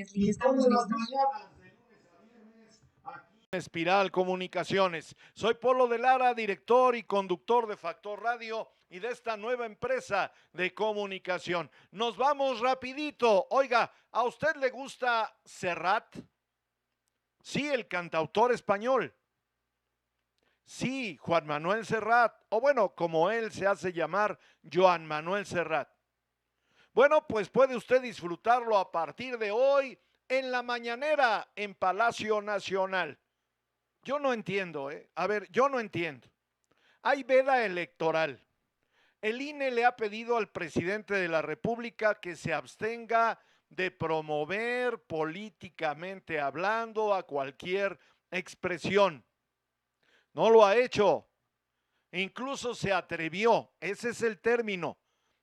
Estamos listos. Espiral Comunicaciones. Soy Polo de Lara, director y conductor de Factor Radio y de esta nueva empresa de comunicación. Nos vamos rapidito. Oiga, ¿a usted le gusta Serrat? Sí, el cantautor español. Sí, Juan Manuel Serrat, o bueno, como él se hace llamar, Joan Manuel Serrat. Bueno, pues puede usted disfrutarlo a partir de hoy en la mañanera en Palacio Nacional. Yo no entiendo, ¿eh? A ver, yo no entiendo. Hay veda electoral. El INE le ha pedido al presidente de la República que se abstenga de promover políticamente hablando a cualquier expresión. No lo ha hecho. Incluso se atrevió, ese es el término,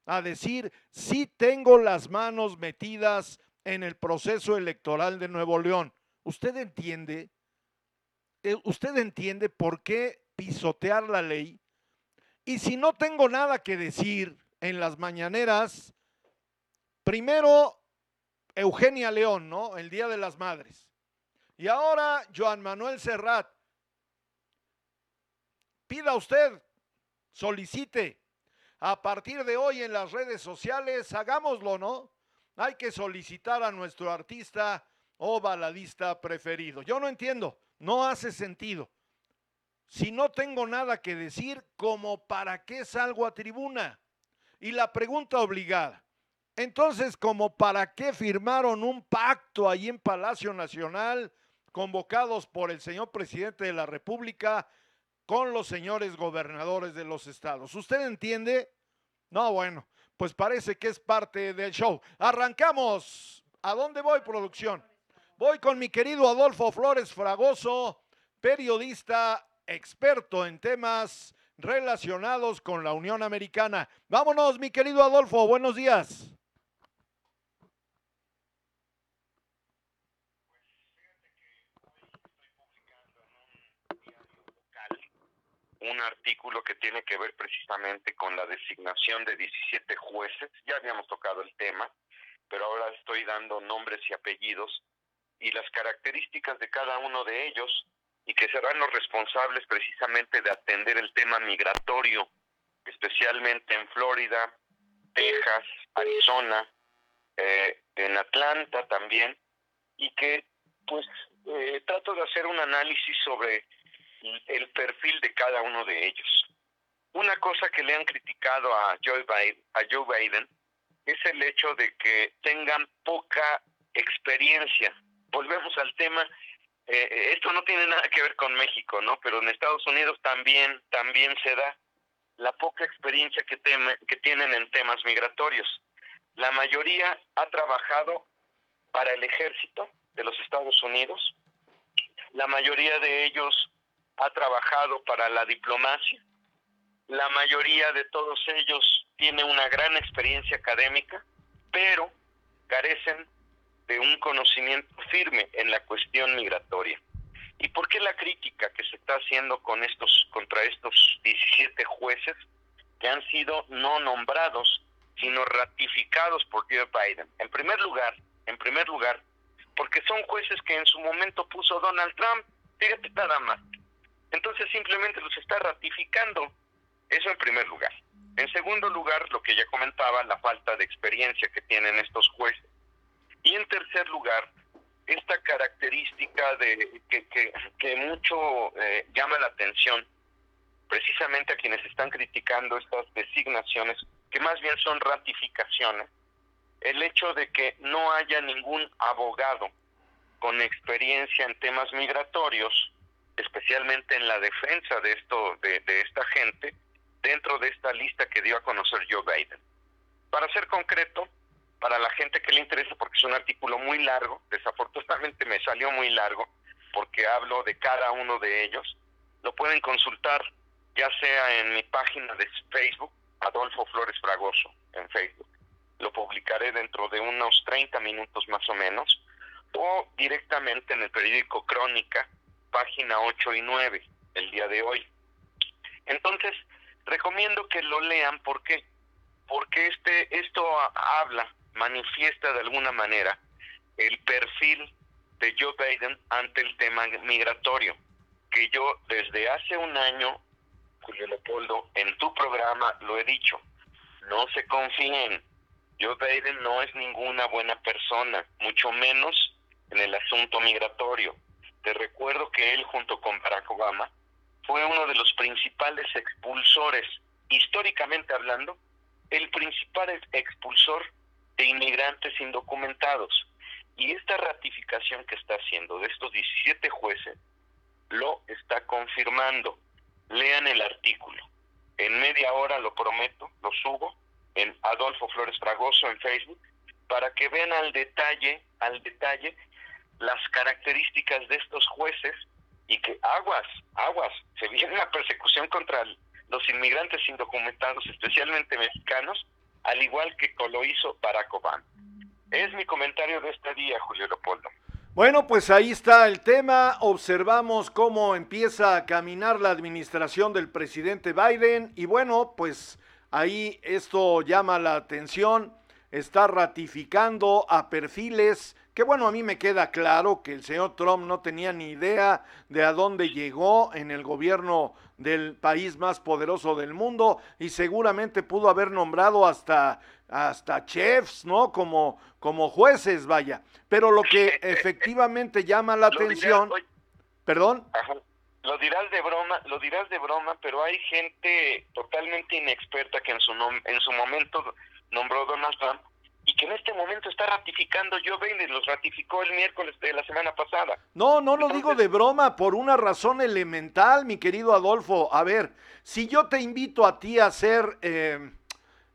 a decir, sí tengo las manos metidas en el proceso electoral de Nuevo León. ¿Usted entiende? Eh, ¿Usted entiende por qué pisotear la ley? Y si no tengo nada que decir en las mañaneras, primero Eugenia León, ¿no? El Día de las Madres. Y ahora Joan Manuel Serrat. Pida usted, solicite. A partir de hoy en las redes sociales, hagámoslo, ¿no? Hay que solicitar a nuestro artista o baladista preferido. Yo no entiendo, no hace sentido. Si no tengo nada que decir, ¿como para qué salgo a tribuna? Y la pregunta obligada, entonces, ¿como para qué firmaron un pacto ahí en Palacio Nacional, convocados por el señor presidente de la República, con los señores gobernadores de los estados? ¿Usted entiende? No, bueno, pues parece que es parte del show. Arrancamos. ¿A dónde voy, producción? Voy con mi querido Adolfo Flores Fragoso, periodista experto en temas relacionados con la Unión Americana. Vámonos, mi querido Adolfo, buenos días. Un artículo que tiene que ver precisamente con la designación de 17 jueces. Ya habíamos tocado el tema, pero ahora estoy dando nombres y apellidos y las características de cada uno de ellos y que serán los responsables precisamente de atender el tema migratorio, especialmente en Florida, Texas, Arizona, eh, en Atlanta también, y que pues eh, trato de hacer un análisis sobre el perfil de cada uno de ellos. Una cosa que le han criticado a Joe Biden, a Joe Biden es el hecho de que tengan poca experiencia. Volvemos al tema, eh, esto no tiene nada que ver con México, ¿no? Pero en Estados Unidos también, también se da la poca experiencia que, que tienen en temas migratorios. La mayoría ha trabajado para el ejército de los Estados Unidos. La mayoría de ellos ha trabajado para la diplomacia. La mayoría de todos ellos tiene una gran experiencia académica, pero carecen de un conocimiento firme en la cuestión migratoria. ¿Y por qué la crítica que se está haciendo con estos contra estos 17 jueces que han sido no nombrados, sino ratificados por Joe Biden? En primer lugar, en primer lugar, porque son jueces que en su momento puso Donald Trump. Fíjate nada más. Entonces simplemente los está ratificando. Eso en primer lugar. En segundo lugar, lo que ya comentaba, la falta de experiencia que tienen estos jueces. Y en tercer lugar, esta característica de que, que, mucho eh, llama la atención precisamente a quienes están criticando estas designaciones, que más bien son ratificaciones, el hecho de que no haya ningún abogado con experiencia en temas migratorios, especialmente en la defensa de esto, de, de esta gente, dentro de esta lista que dio a conocer Joe Biden. Para ser concreto, para la gente que le interesa, porque es un artículo muy largo, desafortunadamente me salió muy largo, porque hablo de cada uno de ellos, lo pueden consultar ya sea en mi página de Facebook, Adolfo Flores Fragoso, en Facebook. Lo publicaré dentro de unos 30 minutos más o menos, o directamente en el periódico Crónica, página 8 y 9, el día de hoy. Entonces, recomiendo que lo lean, ¿por qué? porque este, esto habla, manifiesta de alguna manera el perfil de Joe Biden ante el tema migratorio, que yo desde hace un año, Julio Leopoldo, en tu programa lo he dicho, no se confíen, Joe Biden no es ninguna buena persona, mucho menos en el asunto migratorio. Te recuerdo que él junto con Barack Obama fue uno de los principales expulsores, históricamente hablando, el principal expulsor de inmigrantes indocumentados. Y esta ratificación que está haciendo de estos 17 jueces lo está confirmando. Lean el artículo. En media hora, lo prometo, lo subo en Adolfo Flores Fragoso en Facebook para que vean al detalle, al detalle las características de estos jueces y que aguas, aguas, se viene una persecución contra los inmigrantes indocumentados, especialmente mexicanos, al igual que lo hizo Barack Obama. Es mi comentario de este día, Julio Leopoldo. Bueno, pues ahí está el tema. Observamos cómo empieza a caminar la administración del presidente Biden y bueno, pues ahí esto llama la atención. Está ratificando a perfiles que bueno, a mí me queda claro que el señor Trump no tenía ni idea de a dónde llegó en el gobierno del país más poderoso del mundo y seguramente pudo haber nombrado hasta hasta chefs, ¿no? Como como jueces, vaya. Pero lo que efectivamente llama la atención, perdón. Lo dirás de broma, lo dirás de broma, pero hay gente totalmente inexperta que en su en su momento nombró Donald Trump y que en este momento está ratificando Joe Biden, los ratificó el miércoles de la semana pasada. No, no lo digo de broma, por una razón elemental, mi querido Adolfo. A ver, si yo te invito a ti a ser eh,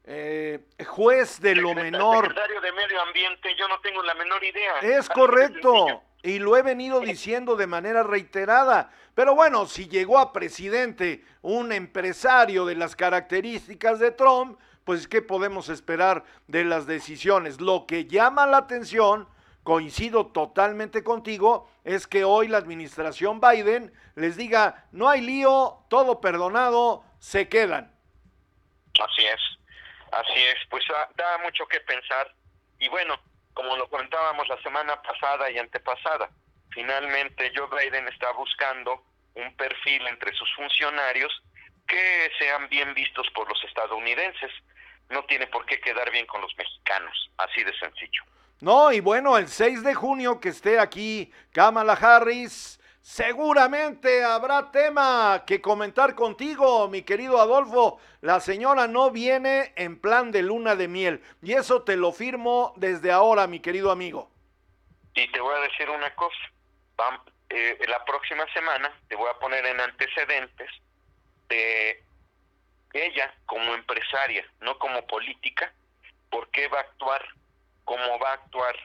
eh, juez de lo menor... Secretario de Medio Ambiente, yo no tengo la menor idea. Es correcto, y lo he venido diciendo de manera reiterada. Pero bueno, si llegó a presidente un empresario de las características de Trump, pues ¿qué podemos esperar de las decisiones? Lo que llama la atención, coincido totalmente contigo, es que hoy la administración Biden les diga, no hay lío, todo perdonado, se quedan. Así es, así es, pues ah, da mucho que pensar y bueno, como lo comentábamos la semana pasada y antepasada, finalmente Joe Biden está buscando un perfil entre sus funcionarios que sean bien vistos por los estadounidenses no tiene por qué quedar bien con los mexicanos, así de sencillo. No, y bueno, el 6 de junio que esté aquí Kamala Harris, seguramente habrá tema que comentar contigo, mi querido Adolfo. La señora no viene en plan de luna de miel, y eso te lo firmo desde ahora, mi querido amigo. Y te voy a decir una cosa, eh, la próxima semana te voy a poner en antecedentes de ella como empresaria, no como política, por qué va a actuar, cómo va a actuar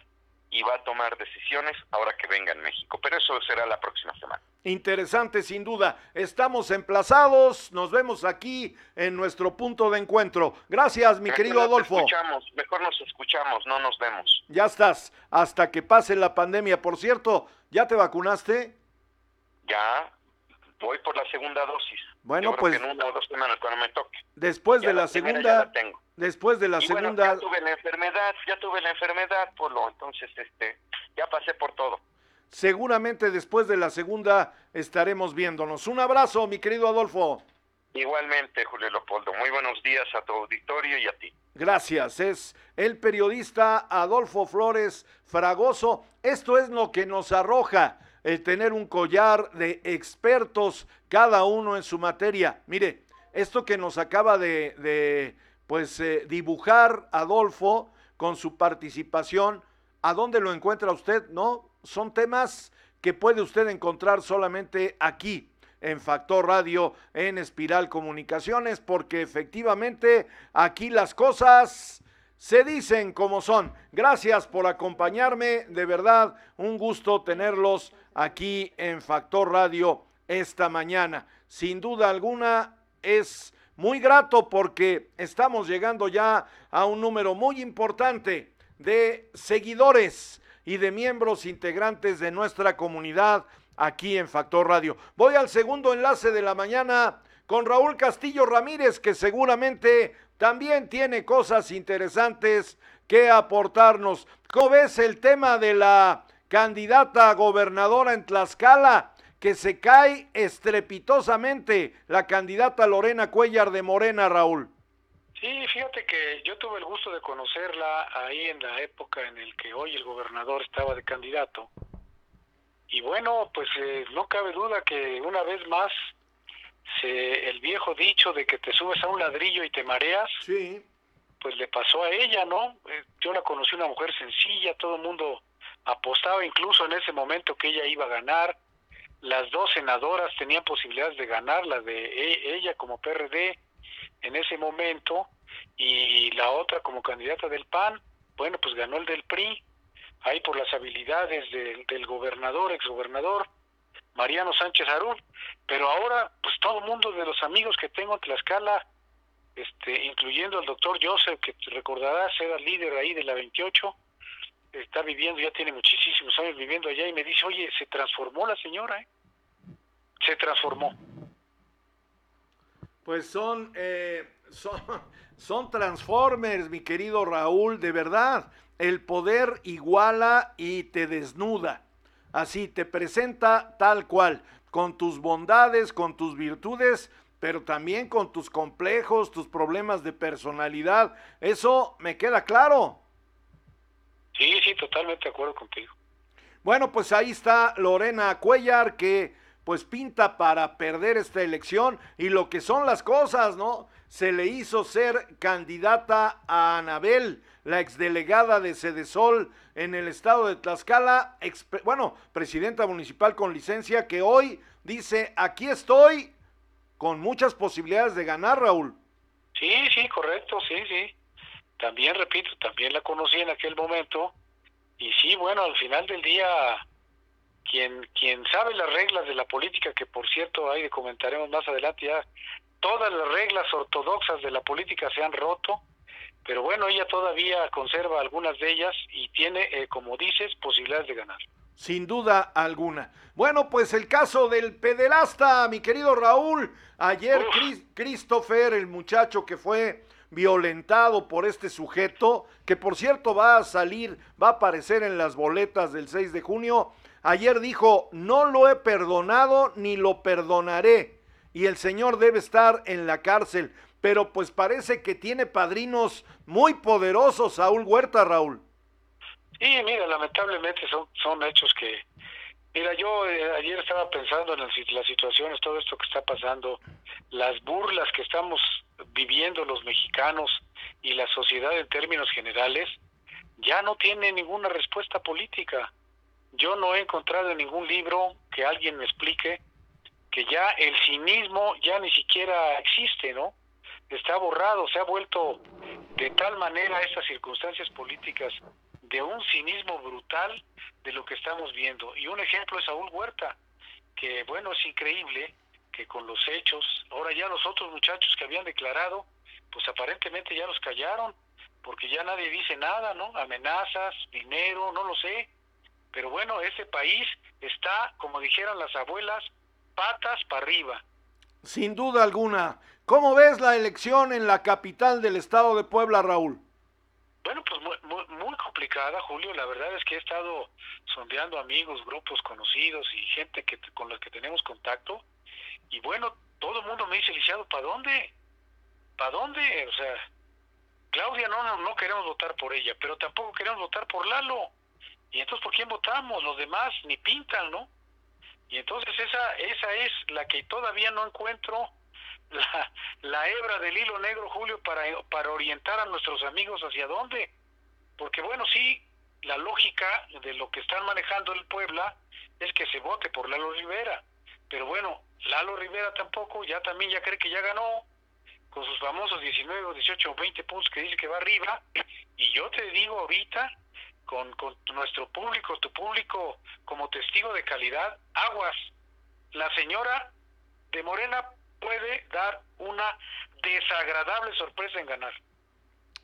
y va a tomar decisiones ahora que venga en México. Pero eso será la próxima semana. Interesante, sin duda. Estamos emplazados, nos vemos aquí en nuestro punto de encuentro. Gracias, mi querido Adolfo. Escuchamos, mejor nos escuchamos, no nos vemos. Ya estás, hasta que pase la pandemia. Por cierto, ¿ya te vacunaste? Ya, voy por la segunda dosis. Bueno, pues. en una o dos semanas cuando me toque. Después de la, segunda. tengo. Después de la segunda. ya tuve la enfermedad, ya tuve la enfermedad, Polo. Entonces, este, ya pasé por todo. Seguramente después de la segunda estaremos viéndonos. Un abrazo, mi querido Adolfo. Igualmente, Julio Leopoldo. Muy buenos días a tu auditorio y a ti. Gracias. Es el periodista Adolfo Flores Fragoso. Esto es lo que nos arroja tener un collar de expertos, cada uno en su materia. Mire, esto que nos acaba de, pues eh, dibujar Adolfo con su participación, ¿a dónde lo encuentra usted? No, son temas que puede usted encontrar solamente aquí en Factor Radio, en Espiral Comunicaciones, porque efectivamente aquí las cosas se dicen como son. Gracias por acompañarme, de verdad, un gusto tenerlos aquí en Factor Radio esta mañana. Sin duda alguna es muy grato porque estamos llegando ya a un número muy importante de seguidores y de miembros integrantes de nuestra comunidad aquí en Factor Radio. Voy al segundo enlace de la mañana con Raúl Castillo Ramírez, que seguramente también tiene cosas interesantes que aportarnos. ¿Cómo ves el tema de la candidata a gobernadora en Tlaxcala? que se cae estrepitosamente la candidata Lorena Cuellar de Morena, Raúl. Sí, fíjate que yo tuve el gusto de conocerla ahí en la época en el que hoy el gobernador estaba de candidato. Y bueno, pues eh, no cabe duda que una vez más se, el viejo dicho de que te subes a un ladrillo y te mareas, sí. pues le pasó a ella, ¿no? Eh, yo la conocí una mujer sencilla, todo el mundo apostaba incluso en ese momento que ella iba a ganar. Las dos senadoras tenían posibilidades de ganar, la de e, ella como PRD en ese momento y la otra como candidata del PAN, bueno, pues ganó el del PRI, ahí por las habilidades del gobernador, exgobernador, Mariano Sánchez Arúl, pero ahora pues todo el mundo de los amigos que tengo en Tlaxcala, este, incluyendo al doctor Joseph, que recordarás era líder ahí de la 28, está viviendo, ya tiene muchísimos años viviendo allá y me dice, oye, se transformó la señora, ¿eh? Se transformó. Pues son, eh, son, son transformers, mi querido Raúl, de verdad. El poder iguala y te desnuda. Así, te presenta tal cual, con tus bondades, con tus virtudes, pero también con tus complejos, tus problemas de personalidad. Eso me queda claro. Sí, sí, totalmente de acuerdo contigo. Bueno, pues ahí está Lorena Cuellar que pues pinta para perder esta elección y lo que son las cosas, ¿no? Se le hizo ser candidata a Anabel, la exdelegada de Cedesol en el estado de Tlaxcala, bueno, presidenta municipal con licencia que hoy dice, aquí estoy con muchas posibilidades de ganar, Raúl. Sí, sí, correcto, sí, sí también repito, también la conocí en aquel momento y sí, bueno, al final del día quien quien sabe las reglas de la política que por cierto ahí comentaremos más adelante ya todas las reglas ortodoxas de la política se han roto, pero bueno, ella todavía conserva algunas de ellas y tiene, eh, como dices, posibilidades de ganar. Sin duda alguna. Bueno, pues el caso del pederasta, mi querido Raúl. Ayer Christopher, el muchacho que fue violentado por este sujeto, que por cierto va a salir, va a aparecer en las boletas del 6 de junio. Ayer dijo, no lo he perdonado ni lo perdonaré. Y el señor debe estar en la cárcel. Pero pues parece que tiene padrinos muy poderosos, Saúl Huerta, Raúl. Sí, mira, lamentablemente son, son hechos que... Mira, yo eh, ayer estaba pensando en las situaciones, todo esto que está pasando, las burlas que estamos viviendo los mexicanos y la sociedad en términos generales, ya no tiene ninguna respuesta política. Yo no he encontrado en ningún libro que alguien me explique que ya el cinismo ya ni siquiera existe, ¿no? Está borrado, se ha vuelto de tal manera estas circunstancias políticas de un cinismo brutal de lo que estamos viendo. Y un ejemplo es Saúl Huerta, que bueno, es increíble que con los hechos, ahora ya los otros muchachos que habían declarado, pues aparentemente ya los callaron, porque ya nadie dice nada, ¿no? Amenazas, dinero, no lo sé. Pero bueno, ese país está, como dijeron las abuelas, patas para arriba. Sin duda alguna. ¿Cómo ves la elección en la capital del estado de Puebla, Raúl? Bueno, pues muy, muy, complicada, Julio. La verdad es que he estado sondeando amigos, grupos conocidos y gente que con la que tenemos contacto y bueno, todo el mundo me dice, lisiado, ¿para dónde? ¿Para dónde? O sea, Claudia no, no, no queremos votar por ella, pero tampoco queremos votar por Lalo. Y entonces, ¿por quién votamos? Los demás ni pintan, ¿no? Y entonces esa, esa es la que todavía no encuentro la, la hebra del hilo negro, Julio, para, para orientar a nuestros amigos hacia dónde. Porque bueno, sí, la lógica de lo que están manejando el Puebla es que se vote por Lalo Rivera. Pero bueno, Lalo Rivera tampoco, ya también ya cree que ya ganó con sus famosos 19 o 18 o 20 puntos que dice que va arriba. Y yo te digo ahorita, con, con nuestro público, tu público como testigo de calidad, aguas. La señora de Morena puede dar una desagradable sorpresa en ganar.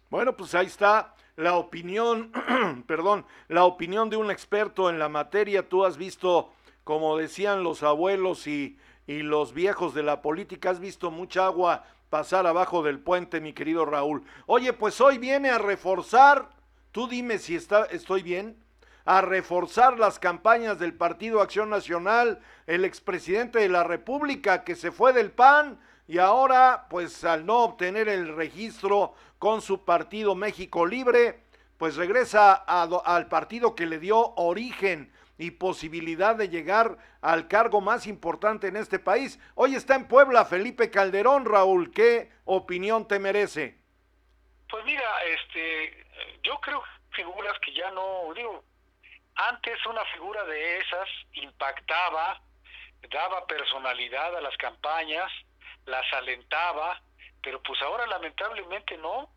Bueno, pues ahí está la opinión, perdón, la opinión de un experto en la materia. Tú has visto, como decían los abuelos y y los viejos de la política. Has visto mucha agua pasar abajo del puente, mi querido Raúl. Oye, pues hoy viene a reforzar, tú dime si está, estoy bien, a reforzar las campañas del Partido Acción Nacional, el expresidente de la República que se fue del PAN y ahora, pues al no obtener el registro con su partido México Libre, pues regresa al partido que le dio origen y posibilidad de llegar al cargo más importante en este país. Hoy está en Puebla Felipe Calderón, Raúl, ¿qué opinión te merece? Pues mira, este, yo creo figuras que ya no, digo, antes una figura de esas impactaba, daba personalidad a las campañas, las alentaba, pero pues ahora lamentablemente no.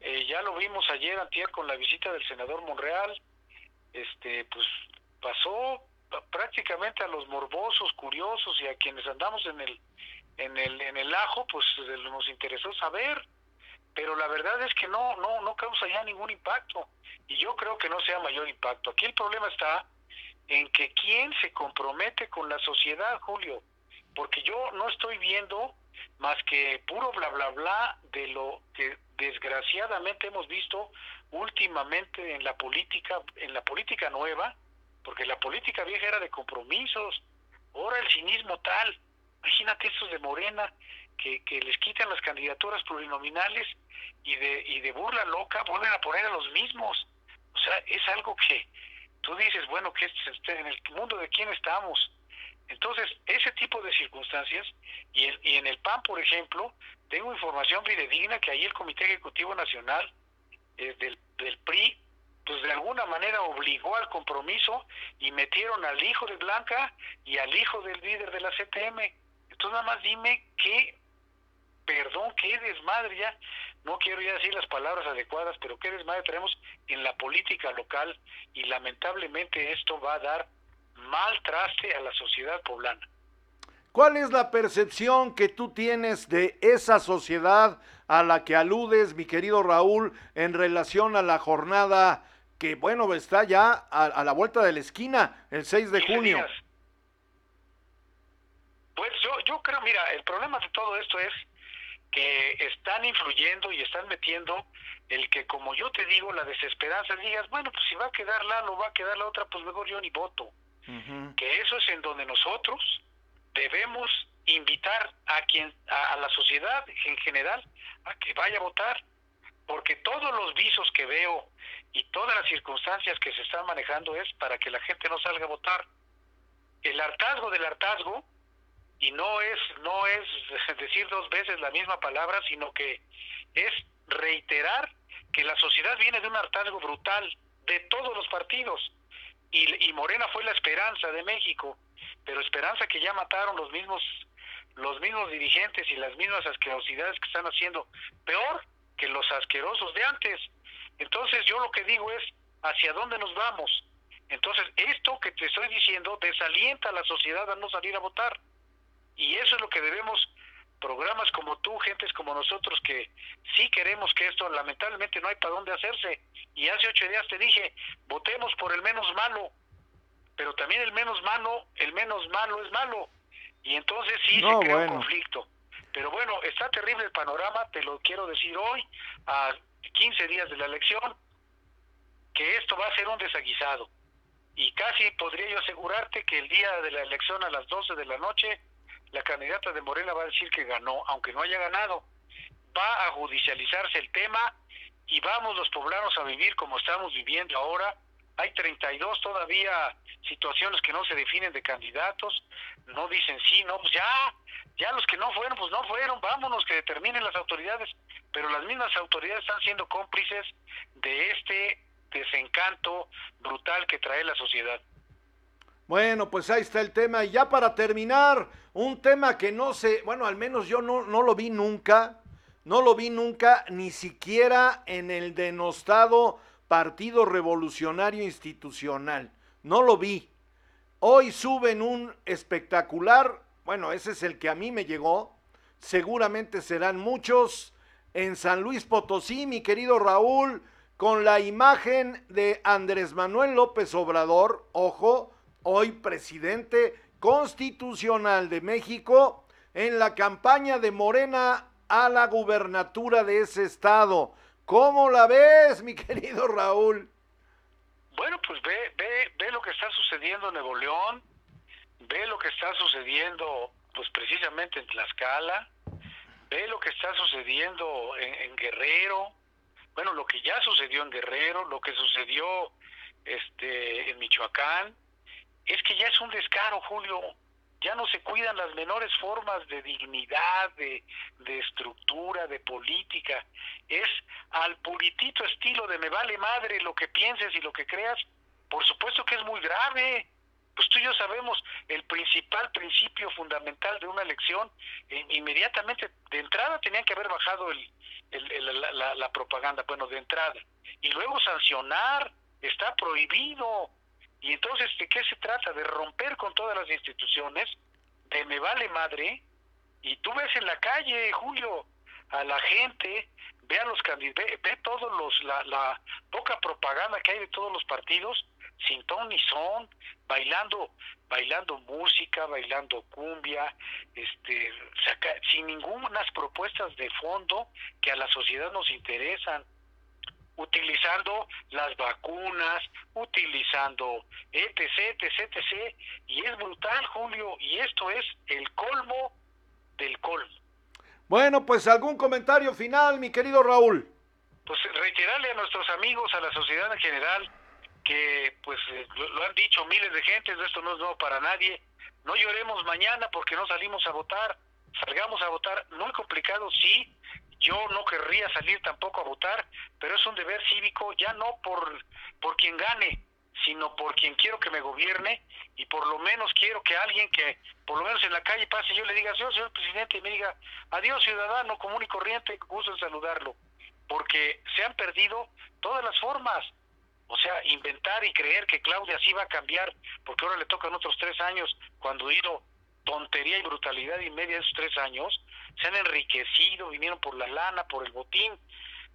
Eh, ya lo vimos ayer, antier, con la visita del senador Monreal, este, pues pasó prácticamente a los morbosos, curiosos y a quienes andamos en el en el en el ajo, pues nos interesó saber, pero la verdad es que no no no causa ya ningún impacto. Y yo creo que no sea mayor impacto. Aquí el problema está en que quién se compromete con la sociedad, Julio, porque yo no estoy viendo más que puro bla bla bla de lo que desgraciadamente hemos visto últimamente en la política en la política nueva porque la política vieja era de compromisos, ahora el cinismo tal, imagínate estos de Morena, que, que les quitan las candidaturas plurinominales y de, y de burla loca vuelven a poner a los mismos. O sea, es algo que tú dices, bueno, que este, en el mundo de quién estamos. Entonces, ese tipo de circunstancias, y, y en el PAN, por ejemplo, tengo información fidedigna que ahí el Comité Ejecutivo Nacional eh, del, del PRI pues de alguna manera obligó al compromiso y metieron al hijo de Blanca y al hijo del líder de la CTM. Entonces nada más dime qué, perdón, qué desmadre ya, no quiero ya decir las palabras adecuadas, pero qué desmadre tenemos en la política local y lamentablemente esto va a dar mal traste a la sociedad poblana. ¿Cuál es la percepción que tú tienes de esa sociedad a la que aludes, mi querido Raúl, en relación a la jornada que bueno, está ya a, la vuelta de la esquina, el 6 de junio. Pues yo, yo creo, mira, el problema de todo esto es que están influyendo y están metiendo el que, como yo te digo, la desesperanza, digas, bueno, pues si va a quedar la o va a quedar la otra, pues mejor yo ni voto. Que eso es en donde nosotros debemos invitar a quien, a la sociedad en general, a que vaya a votar, porque todos los visos que veo y todas las circunstancias que se están manejando es para que la gente no salga a votar. El hartazgo del hartazgo, y no es, no es decir dos veces la misma palabra, sino que es reiterar que la sociedad viene de un hartazgo brutal de todos los partidos. Y, y Morena fue la esperanza de México, pero esperanza que ya mataron los mismos los mismos dirigentes y las mismas asquerosidades que están haciendo, peor que los asquerosos de antes. Entonces yo lo que digo es, ¿hacia dónde nos vamos? Entonces esto que te estoy diciendo desalienta a la sociedad a no salir a votar. Y eso es lo que debemos, programas como tú, gentes como nosotros, que sí queremos que esto, lamentablemente no hay para dónde hacerse. Y hace ocho días te dije, votemos por el menos malo. Pero también el menos malo, el menos malo es malo. Y entonces sí se crea un conflicto. Pero bueno, está terrible el panorama, te lo quiero decir hoy, a 15 días de la elección, que esto va a ser un desaguisado. Y casi podría yo asegurarte que el día de la elección a las 12 de la noche, la candidata de Morena va a decir que ganó, aunque no haya ganado. Va a judicializarse el tema y vamos los poblanos a vivir como estamos viviendo ahora. Hay 32 todavía situaciones que no se definen de candidatos, no dicen sí, no, pues ya, ya los que no fueron, pues no fueron, vámonos, que determinen las autoridades, pero las mismas autoridades están siendo cómplices de este desencanto brutal que trae la sociedad. Bueno, pues ahí está el tema. Y ya para terminar, un tema que no sé, bueno, al menos yo no, no lo vi nunca, no lo vi nunca, ni siquiera en el denostado Partido Revolucionario Institucional. No lo vi. Hoy suben un espectacular bueno, ese es el que a mí me llegó, seguramente serán muchos, en San Luis Potosí, mi querido Raúl, con la imagen de Andrés Manuel López Obrador, ojo, hoy presidente, Constitucional de México en la campaña de Morena a la gubernatura de ese estado. ¿Cómo la ves, mi querido Raúl? Bueno, pues ve, ve, ve lo que está sucediendo en Nuevo León, ve lo que está sucediendo, pues precisamente en Tlaxcala, ve lo que está sucediendo en, en Guerrero, bueno, lo que ya sucedió en Guerrero, lo que sucedió este en Michoacán, es que ya es un descaro, Julio. Ya no se cuidan las menores formas de dignidad, de, de estructura, de política. Es al puritito estilo de me vale madre lo que pienses y lo que creas. Por supuesto que es muy grave. Pues tú y yo sabemos el principal principio fundamental de una elección. eh, inmediatamente, de entrada, tenían que haber bajado el, el- el- la, la- la propaganda, bueno, de entrada. Y luego sancionar, está prohibido. Y entonces, ¿de qué se trata? De romper con todas las instituciones, de me vale madre, y tú ves en la calle, Julio, a la gente, ve a los candidatos, ve, ve todos los, la, la poca propaganda que hay de todos los partidos, sin ton ni son, bailando, bailando música, bailando cumbia, este, saca- sin ninguna propuestas de fondo que a la sociedad nos interesan utilizando las vacunas, utilizando etc, etc, etc. Y es brutal, Julio, y esto es el colmo del colmo. Bueno, pues algún comentario final, mi querido Raúl. Pues reiterarle a nuestros amigos, a la sociedad en general, que pues lo, lo han dicho miles de gentes, esto no es nuevo para nadie, no lloremos mañana porque no salimos a votar, salgamos a votar, muy complicado, sí, yo no querría salir tampoco a votar, pero es un deber cívico, ya no por, por quien gane, sino por quien quiero que me gobierne y por lo menos quiero que alguien que por lo menos en la calle pase y yo le diga, señor, señor presidente, y me diga, adiós ciudadano común y corriente, gusto en saludarlo, porque se han perdido todas las formas. O sea, inventar y creer que Claudia sí va a cambiar, porque ahora le tocan otros tres años, cuando hizo tontería y brutalidad y media de esos tres años, se han enriquecido, vinieron por la lana, por el botín.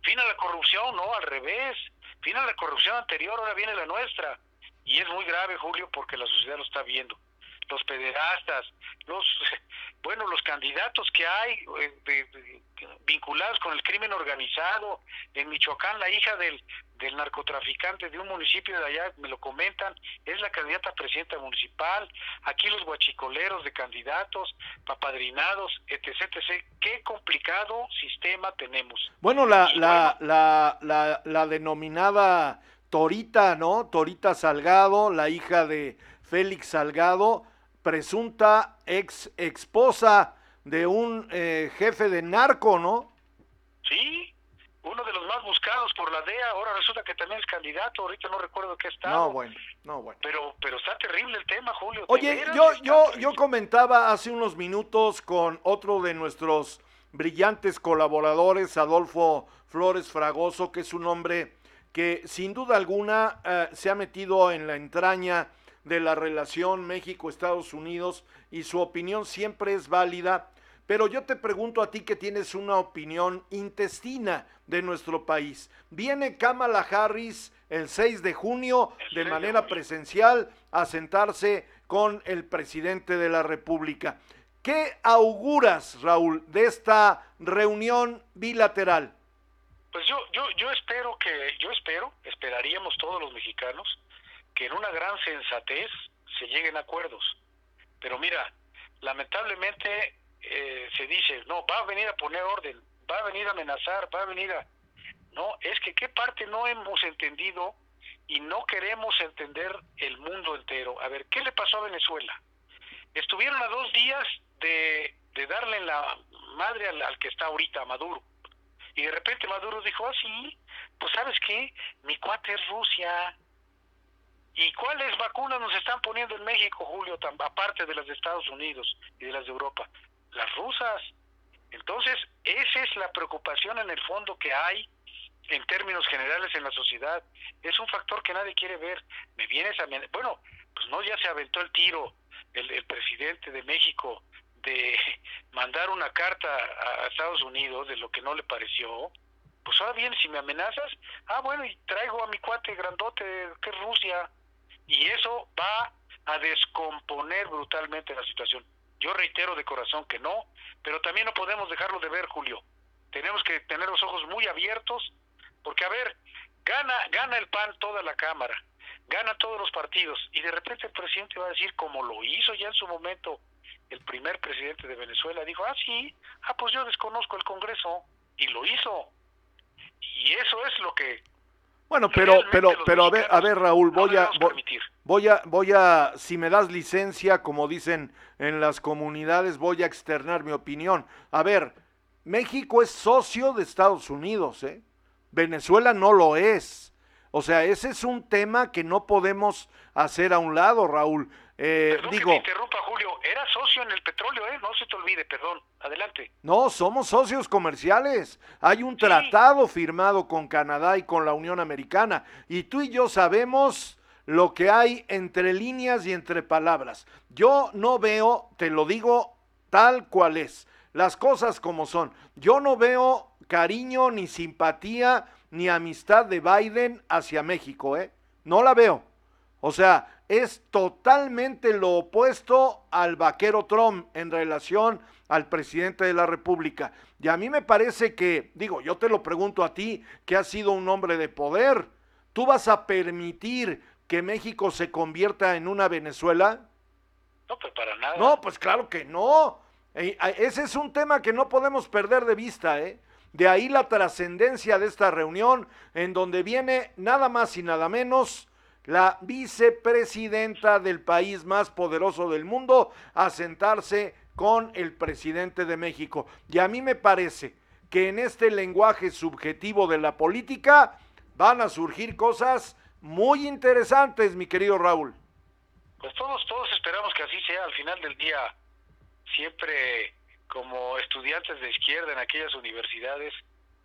Fin a la corrupción, no, al revés. Fin a la corrupción anterior, ahora viene la nuestra. Y es muy grave, Julio, porque la sociedad lo está viendo. Los pederastas, los, bueno, los candidatos que hay eh, de- vinculados con el crimen organizado. En Michoacán, la hija del, del narcotraficante de un municipio de allá, me lo comentan, es la candidata a presidenta municipal. Aquí los guachicoleros de candidatos, papadrinados, etc, etc. Qué complicado sistema tenemos. Bueno, la, la, la, la, la denominada Torita, ¿no? Torita Salgado, la hija de Félix Salgado, presunta ex esposa de un eh, jefe de narco, ¿no? Sí, uno de los más buscados por la DEA, ahora resulta que también es candidato, ahorita no recuerdo qué estado. No, bueno, no, bueno. Pero, pero está terrible el tema, Julio. Oye, yo, está yo, terrible. yo comentaba hace unos minutos con otro de nuestros brillantes colaboradores, Adolfo Flores Fragoso, que es un hombre que sin duda alguna eh, se ha metido en la entraña de la relación México-Estados Unidos y su opinión siempre es válida. Pero yo te pregunto a ti que tienes una opinión intestina de nuestro país. Viene Kamala Harris el 6 de junio El 6 de manera presencial a sentarse con el presidente de la República. ¿Qué auguras, Raúl, de esta reunión bilateral? Pues yo, yo, yo espero que, yo espero, esperaríamos todos los mexicanos, que en una gran sensatez se lleguen a acuerdos. Pero mira, lamentablemente eh, se dice, no, va a venir a poner orden, va a venir a amenazar, va a venir a... No, es que qué parte no hemos entendido y no queremos entender el mundo entero. A ver, ¿qué le pasó a Venezuela? Estuvieron a dos días de, de darle la madre al, que está ahorita, a Maduro. Y de repente Maduro dijo, ah, sí, pues sabes qué, mi cuate es Rusia. ¿Y cuáles vacunas nos están poniendo en México, Julio, aparte de las de Estados Unidos y de las de Europa? Las rusas. Entonces, esa es la preocupación en el fondo que hay en términos generales en la sociedad. Es un factor que nadie quiere ver. Me vienes a... Bueno, pues no, ya se aventó el tiro el, presidente de México de mandar una carta a Estados Unidos de lo que no le pareció, pues ahora bien, si me amenazas, ah, bueno, y traigo a mi cuate grandote que Rusia, y eso va a descomponer brutalmente la situación. Yo reitero de corazón que no, pero también no podemos dejarlo de ver, Julio. Tenemos que tener los ojos muy abiertos, porque a ver, gana, gana el PAN toda la Cámara, gana todos los partidos, y de repente el presidente va a decir, como lo hizo ya en su momento el primer presidente de Venezuela, dijo, ah, sí, ah, pues yo desconozco el Congreso, y lo hizo. Y eso es lo que bueno, pero, pero, pero a ver, a ver, Raúl, voy a, voy a, voy a, si me das licencia, como dicen en las comunidades, voy a externar mi opinión. A ver, México es socio de Estados Unidos, ¿eh? Venezuela no lo es. O sea, ese es un tema que no podemos hacer a un lado, Raúl. Eh, digo, interrumpa, Julio. Era socio en el petróleo, ¿eh? No se te olvide, perdón. Adelante. No, somos socios comerciales. Hay un tratado firmado con Canadá y con la Unión Americana. Y tú y yo sabemos lo que hay entre líneas y entre palabras. Yo no veo, te lo digo tal cual es, las cosas como son. Yo no veo cariño, ni simpatía, ni amistad de Biden hacia México, ¿eh? No la veo. O sea, es totalmente lo opuesto al vaquero Trump en relación al presidente de la República. Y a mí me parece que, digo, yo te lo pregunto a ti, que has sido un hombre de poder, ¿tú vas a permitir que México se convierta en una Venezuela? No, pues para nada. No, pues claro que no. Ese es un tema que no podemos perder de vista, ¿eh? De ahí la trascendencia de esta reunión, en donde viene nada más y nada menos la vicepresidenta del país más poderoso del mundo, a sentarse con el presidente de México. Y a mí me parece que en este lenguaje subjetivo de la política van a surgir cosas muy interesantes, mi querido Raúl. Pues todos, todos esperamos que así sea al final del día. Siempre como estudiantes de izquierda en aquellas universidades,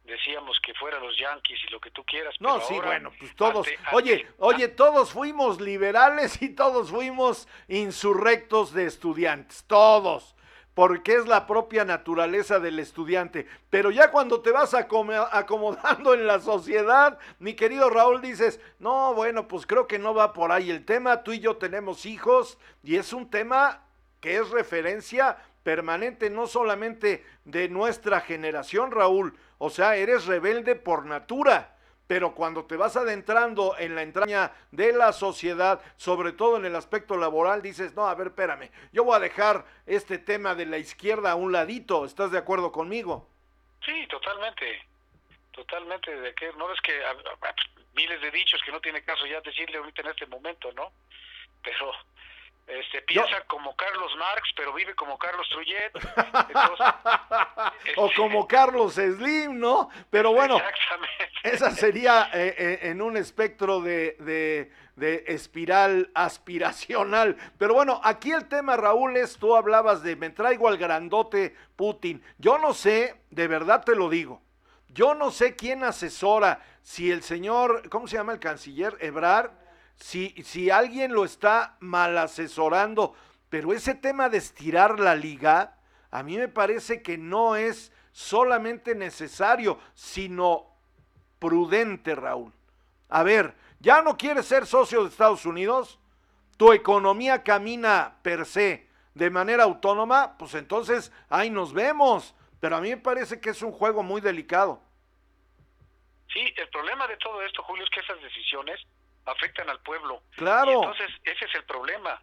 decíamos que fueran los Yankees y lo que tú quieras. No, sí, bueno, pues todos, oye, oye, todos fuimos liberales y todos fuimos insurrectos de estudiantes, todos, porque es la propia naturaleza del estudiante. Pero ya cuando te vas acomodando en la sociedad, mi querido Raúl, dices, no, bueno, pues creo que no va por ahí el tema, tú y yo tenemos hijos y es un tema que es referencia permanente no solamente de nuestra generación, Raúl, o sea, eres rebelde por natura, pero cuando te vas adentrando en la entraña de la sociedad, sobre todo en el aspecto laboral, dices, no, a ver, espérame, yo voy a dejar este tema de la izquierda a un ladito, ¿estás de acuerdo conmigo? Sí, totalmente, totalmente, de que no es que miles de dichos que no tiene caso ya decirle ahorita en este momento, ¿no? Pero este, piensa como Carlos Marx, pero vive como Carlos Trujillo. o como Carlos Slim, ¿no? Pero bueno, esa sería eh, eh, en un espectro de, de, de, espiral aspiracional. Pero bueno, aquí el tema, Raúl, es, tú hablabas de, me traigo al grandote Putin. Yo no sé, de verdad te lo digo, yo no sé quién asesora, si el señor, ¿cómo se llama el canciller? Ebrard si, si alguien lo está mal asesorando, pero ese tema de estirar la liga, a mí me parece que no es solamente necesario, sino prudente, Raúl. A ver, ¿ya no quieres ser socio de Estados Unidos? ¿Tu economía camina per se de manera autónoma? Pues entonces ahí nos vemos. Pero a mí me parece que es un juego muy delicado. Sí, el problema de todo esto, Julio, es que esas decisiones afectan al pueblo. Claro. entonces, ese es el problema.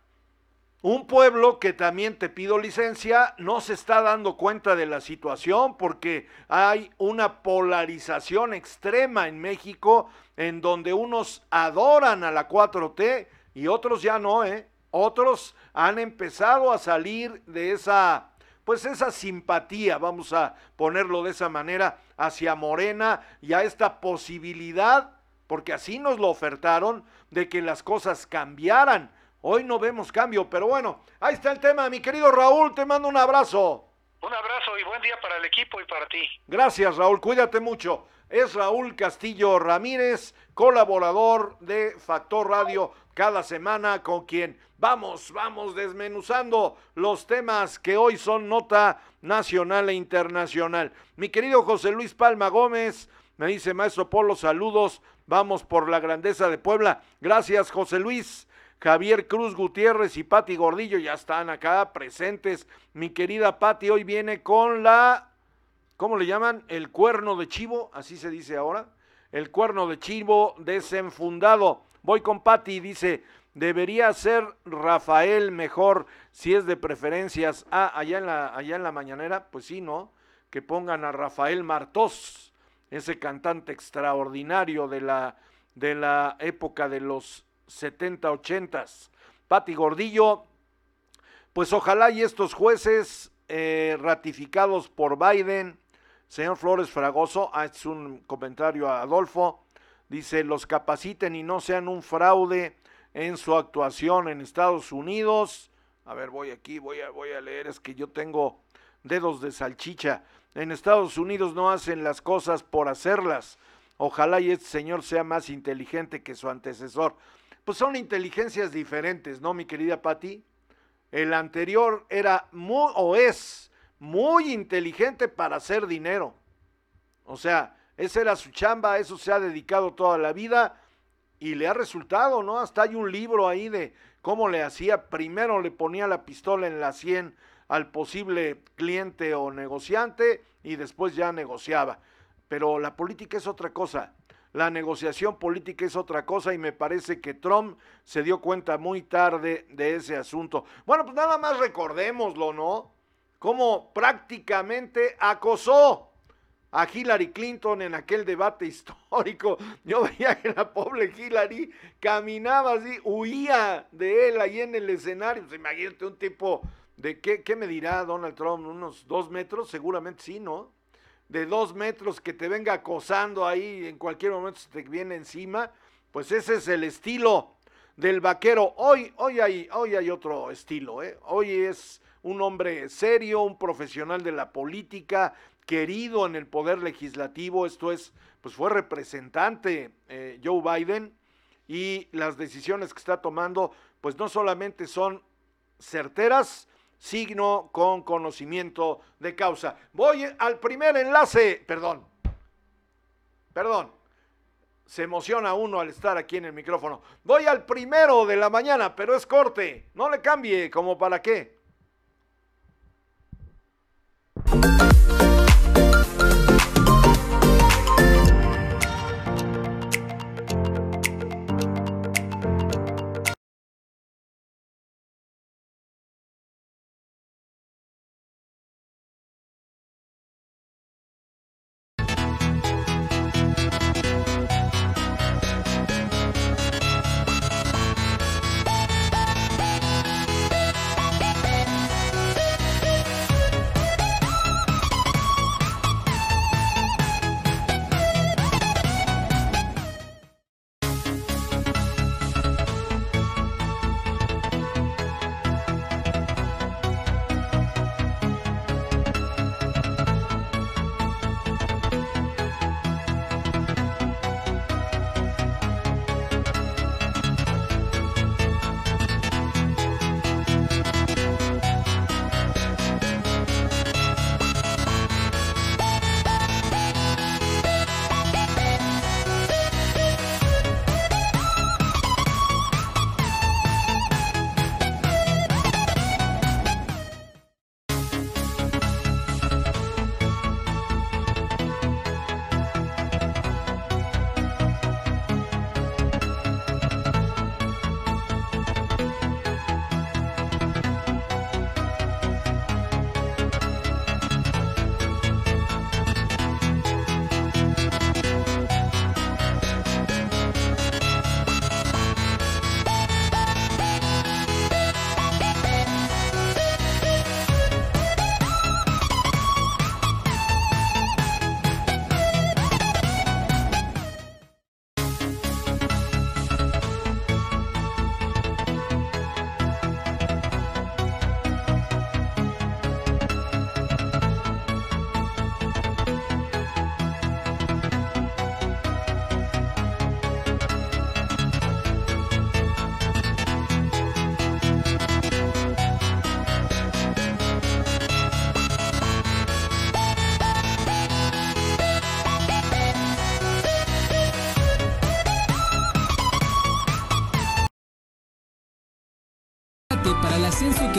Un pueblo que también te pido licencia no se está dando cuenta de la situación porque hay una polarización extrema en México en donde unos adoran a la 4T y otros ya no, ¿eh? Otros han empezado a salir de esa, pues esa simpatía, vamos a ponerlo de esa manera, hacia Morena y a esta posibilidad porque así nos lo ofertaron de que las cosas cambiaran. Hoy no vemos cambio, pero bueno, ahí está el tema, mi querido Raúl, te mando un abrazo. Un abrazo y buen día para el equipo y para ti. Gracias, Raúl, cuídate mucho. Es Raúl Castillo Ramírez, colaborador de Factor Radio cada semana con quien vamos, vamos desmenuzando los temas que hoy son nota nacional e internacional. Mi querido José Luis Palma Gómez, me dice Maestro Polo, saludos Vamos por la grandeza de Puebla. Gracias, José Luis. Javier Cruz Gutiérrez y Pati Gordillo ya están acá presentes. Mi querida Pati hoy viene con la, ¿cómo le llaman? El cuerno de chivo, así se dice ahora. El cuerno de chivo desenfundado. Voy con Pati, dice, debería ser Rafael mejor si es de preferencias. Ah, allá en la, allá en la mañanera, pues sí, ¿no? Que pongan a Rafael Martos, ese cantante extraordinario de la, de la época de los 70, 80. Pati Gordillo, pues ojalá y estos jueces eh, ratificados por Biden, señor Flores Fragoso, ah, es un comentario a Adolfo, dice, los capaciten y no sean un fraude en su actuación en Estados Unidos. A ver, voy aquí, voy a, voy a leer, es que yo tengo dedos de salchicha. En Estados Unidos no hacen las cosas por hacerlas. Ojalá y este señor sea más inteligente que su antecesor pues son inteligencias diferentes, ¿no, mi querida Patti? El anterior era muy, o es muy inteligente para hacer dinero. O sea, esa era su chamba, eso se ha dedicado toda la vida y le ha resultado, ¿no? Hasta hay un libro ahí de cómo le hacía. Primero le ponía la pistola en la sien al posible cliente o negociante y después ya negociaba. Pero la política es otra cosa. La negociación política es otra cosa y me parece que Trump se dio cuenta muy tarde de ese asunto. Bueno, pues nada más recordémoslo, ¿no? Cómo prácticamente acosó a Hillary Clinton en aquel debate histórico. Yo veía que la pobre Hillary caminaba así, huía de él ahí en el escenario. Pues imagínate un tipo de qué, qué me dirá Donald Trump, unos dos metros, seguramente sí, ¿no? de dos metros que te venga acosando ahí en cualquier momento se te viene encima, pues ese es el estilo del vaquero. Hoy, hoy hay, hoy hay otro estilo, ¿eh? hoy es un hombre serio, un profesional de la política, querido en el poder legislativo, esto es, pues fue representante eh, Joe Biden y las decisiones que está tomando, pues no solamente son certeras, signo con conocimiento de causa. Voy al primer enlace, perdón, perdón, se emociona uno al estar aquí en el micrófono. Voy al primero de la mañana, pero es corte, no le cambie, como para qué.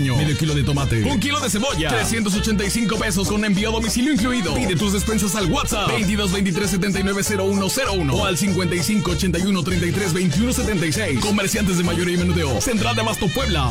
medio kilo de tomate, un kilo de cebolla, 385 pesos con envío a domicilio incluido. Pide tus despensas al WhatsApp 22 23 79 0101 o al 55 81 33 21 76. Comerciantes de mayoría y menudeo. Central de Abasto Puebla.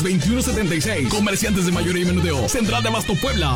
21 76. Comerciantes de mayoría y menudeo. Central de Abasto Puebla.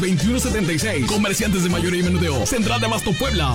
2176. Comerciantes de mayoría y menudeo. Central de Abasto Puebla.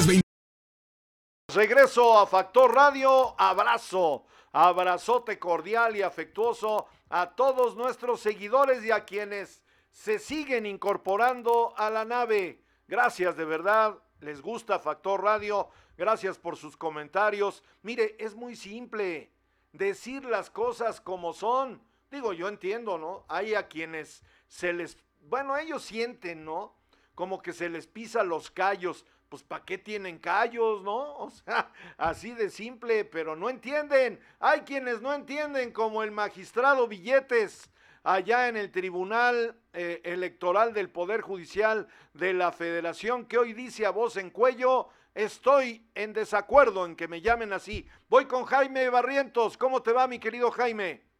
20. Regreso a Factor Radio. Abrazo, abrazote cordial y afectuoso a todos nuestros seguidores y a quienes se siguen incorporando a la nave. Gracias de verdad. Les gusta Factor Radio. Gracias por sus comentarios. Mire, es muy simple decir las cosas como son. Digo, yo entiendo, ¿no? Hay a quienes se les, bueno, ellos sienten, ¿no? Como que se les pisa los callos pues ¿para qué tienen callos, no? O sea, así de simple, pero no entienden. Hay quienes no entienden, como el magistrado Billetes, allá en el Tribunal eh, Electoral del Poder Judicial de la Federación, que hoy dice a voz en cuello, estoy en desacuerdo en que me llamen así. Voy con Jaime Barrientos. ¿Cómo te va, mi querido Jaime?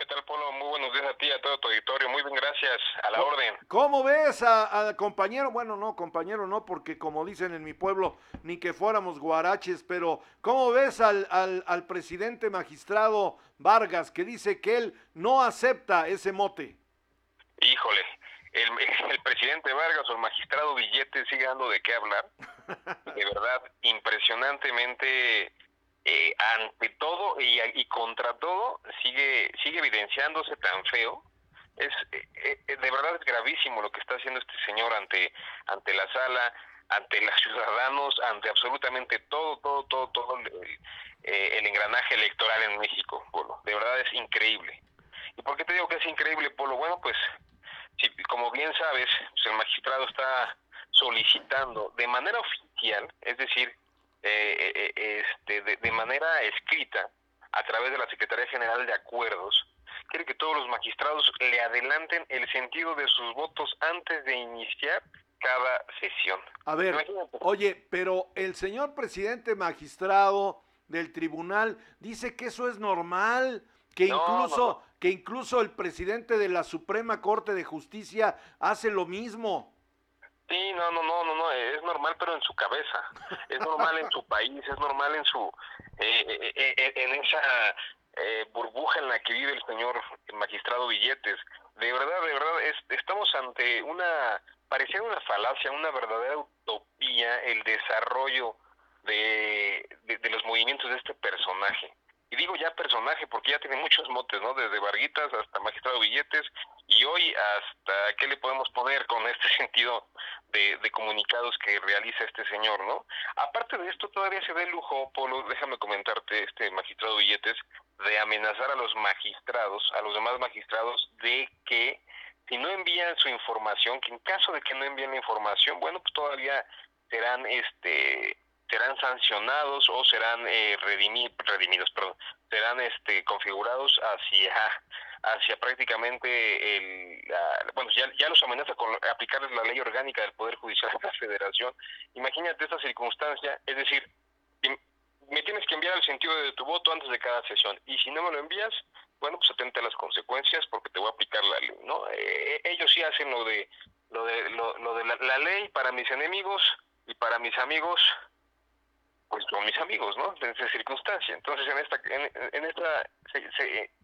¿Qué tal, Polo? Muy buenos días a ti, a todo tu auditorio. Muy bien, gracias. A la orden. ¿Cómo ves al compañero? Bueno, no, compañero no, porque como dicen en mi pueblo, ni que fuéramos guaraches, pero ¿cómo ves al, al, al presidente magistrado Vargas que dice que él no acepta ese mote? Híjole, el, el, presidente Vargas o el magistrado Billete sigue dando de qué hablar. De verdad, impresionantemente eh, ante todo y, y, contra todo sigue sigue evidenciándose tan feo. Es eh, eh, de verdad es gravísimo lo que está haciendo este señor ante ante la sala ante los ciudadanos ante absolutamente todo todo todo todo el, eh, el engranaje electoral en México Polo. De verdad es increíble. Y por qué te digo que es increíble Polo bueno pues si, como bien sabes pues el magistrado está solicitando de manera oficial es decir eh, eh, este, de, de, manera escrita a través de la Secretaría General de Acuerdos, quiere que todos los magistrados le adelanten el sentido de sus votos antes de iniciar cada sesión. A ver, Imagínate. oye, pero el señor presidente magistrado del tribunal dice que eso es normal, que no, incluso no, no. que incluso el presidente de la Suprema Corte de Justicia hace lo mismo. Sí, no, no, no, no, no, es normal, pero en su cabeza, es normal en su país, es normal en su, eh, eh, en esa eh, burbuja en la que vive el señor magistrado Billetes. De verdad, de verdad, es, estamos ante una, parecía una falacia, una verdadera utopía el desarrollo de, de, de los movimientos de este personaje. Y digo ya personaje porque ya tiene muchos motes, ¿no? Desde Varguitas hasta Magistrado Billetes y hoy hasta qué le podemos poner con este sentido de, de, comunicados que realiza este señor, ¿no? Aparte de esto, todavía se da el lujo, Polo, déjame comentarte, este Magistrado Billetes, de amenazar a los magistrados, a los demás magistrados, de que si no envían su información, que en caso de que no envíen la información, bueno, pues todavía serán este serán sancionados o serán eh, redimidos, perdón, serán este configurados hacia hacia prácticamente el bueno ya, ya los amenaza con aplicarles la ley orgánica del poder judicial de la Federación. Imagínate esta circunstancia, es decir, me tienes que enviar el sentido de tu voto antes de cada sesión y si no me lo envías, bueno, pues atente a las consecuencias porque te voy a aplicar la ley, ¿no? Eh, ellos sí hacen lo de lo de lo, de la ley para mis enemigos y para mis amigos pues con mis amigos, ¿no? En esa circunstancia. Entonces, en esta, en, esta,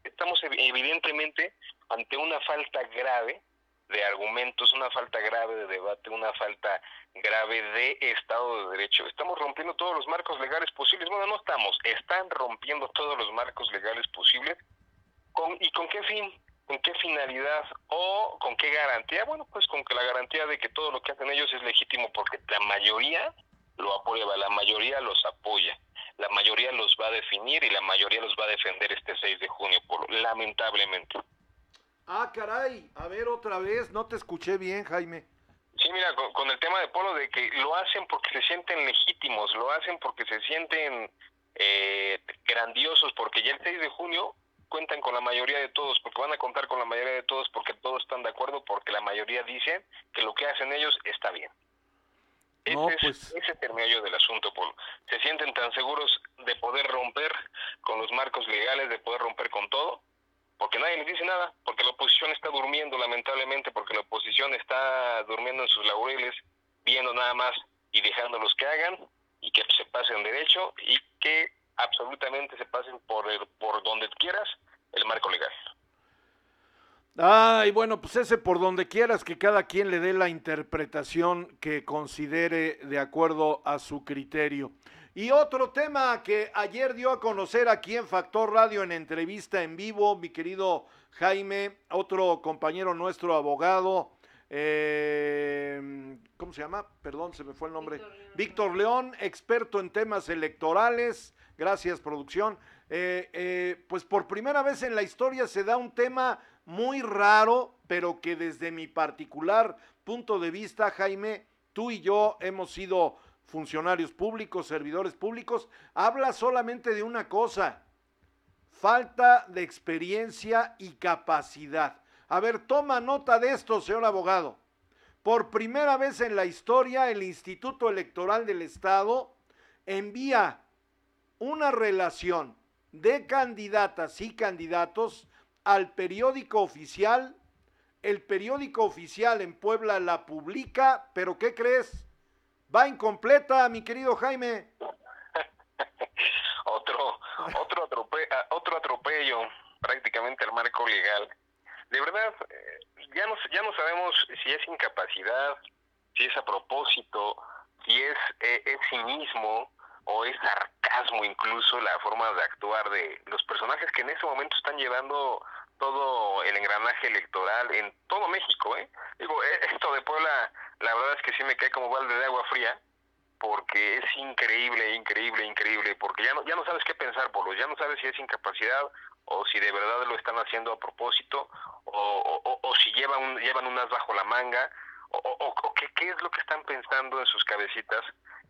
estamos evidentemente ante una falta grave de argumentos, una falta grave de debate, una falta grave de Estado de Derecho. Estamos rompiendo todos los marcos legales posibles. Bueno, no estamos, están rompiendo todos los marcos legales posibles. ¿Con, ¿Y con qué fin? ¿Con qué finalidad o con qué garantía? Bueno, pues con que la garantía de que todo lo que hacen ellos es legítimo porque la mayoría lo aprueba, la mayoría los apoya, la mayoría los va a definir y la mayoría los va a defender este 6 de junio, por, lamentablemente. Ah, caray, a ver otra vez, no te escuché bien, Jaime. Sí, mira, con, el tema de Polo, de que lo hacen porque se sienten legítimos, lo hacen porque se sienten eh, grandiosos, porque ya el 6 de junio cuentan con la mayoría de todos, porque van a contar con la mayoría de todos, porque todos están de acuerdo, porque la mayoría dicen que lo que hacen ellos está bien. No, ese, pues... es, el meollo del asunto, Polo. Se sienten tan seguros de poder romper con los marcos legales, de poder romper con todo, porque nadie les dice nada, porque la oposición está durmiendo lamentablemente, porque la oposición está durmiendo en sus laureles, viendo nada más y dejándolos que hagan y que se pasen derecho y que absolutamente se pasen por, por donde quieras el marco legal. Ay, bueno, pues ese por donde quieras que cada quien le dé la interpretación que considere de acuerdo a su criterio. Y otro tema que ayer dio a conocer aquí en Factor Radio en entrevista en vivo, mi querido Jaime, otro compañero nuestro abogado, eh, ¿cómo se llama? Perdón, se me fue el nombre. Víctor León, experto en temas electorales. Gracias, producción. Eh, eh, pues por primera vez en la historia se da un tema muy raro, pero que desde mi particular punto de vista, Jaime, tú y yo hemos sido funcionarios públicos, servidores públicos, habla solamente de una cosa, falta de experiencia y capacidad. A ver, toma nota de esto, señor abogado. Por primera vez en la historia, el Instituto Electoral del Estado envía una relación de candidatas y candidatos al periódico oficial. El periódico oficial en Puebla la publica, pero ¿qué crees? Va incompleta, mi querido Jaime. otro, otro, atropello, otro atropello prácticamente al marco legal. De verdad, eh, ya no, ya no sabemos si es incapacidad, si es a propósito, si es, eh, es cinismo o es sarcasmo incluso la forma de actuar de los personajes que en ese momento están llevando todo el engranaje electoral en todo México, ¿eh? Digo, eh, esto de Puebla, la verdad es que sí me cae como balde de agua fría, porque es increíble, increíble, increíble, porque ya no, ya no sabes qué pensar, Polo, ya no sabes si es incapacidad o si de verdad lo están haciendo a propósito, o, o, si llevan, un, llevan unas bajo la manga, o, o, qué, qué es lo que están pensando en sus cabecitas,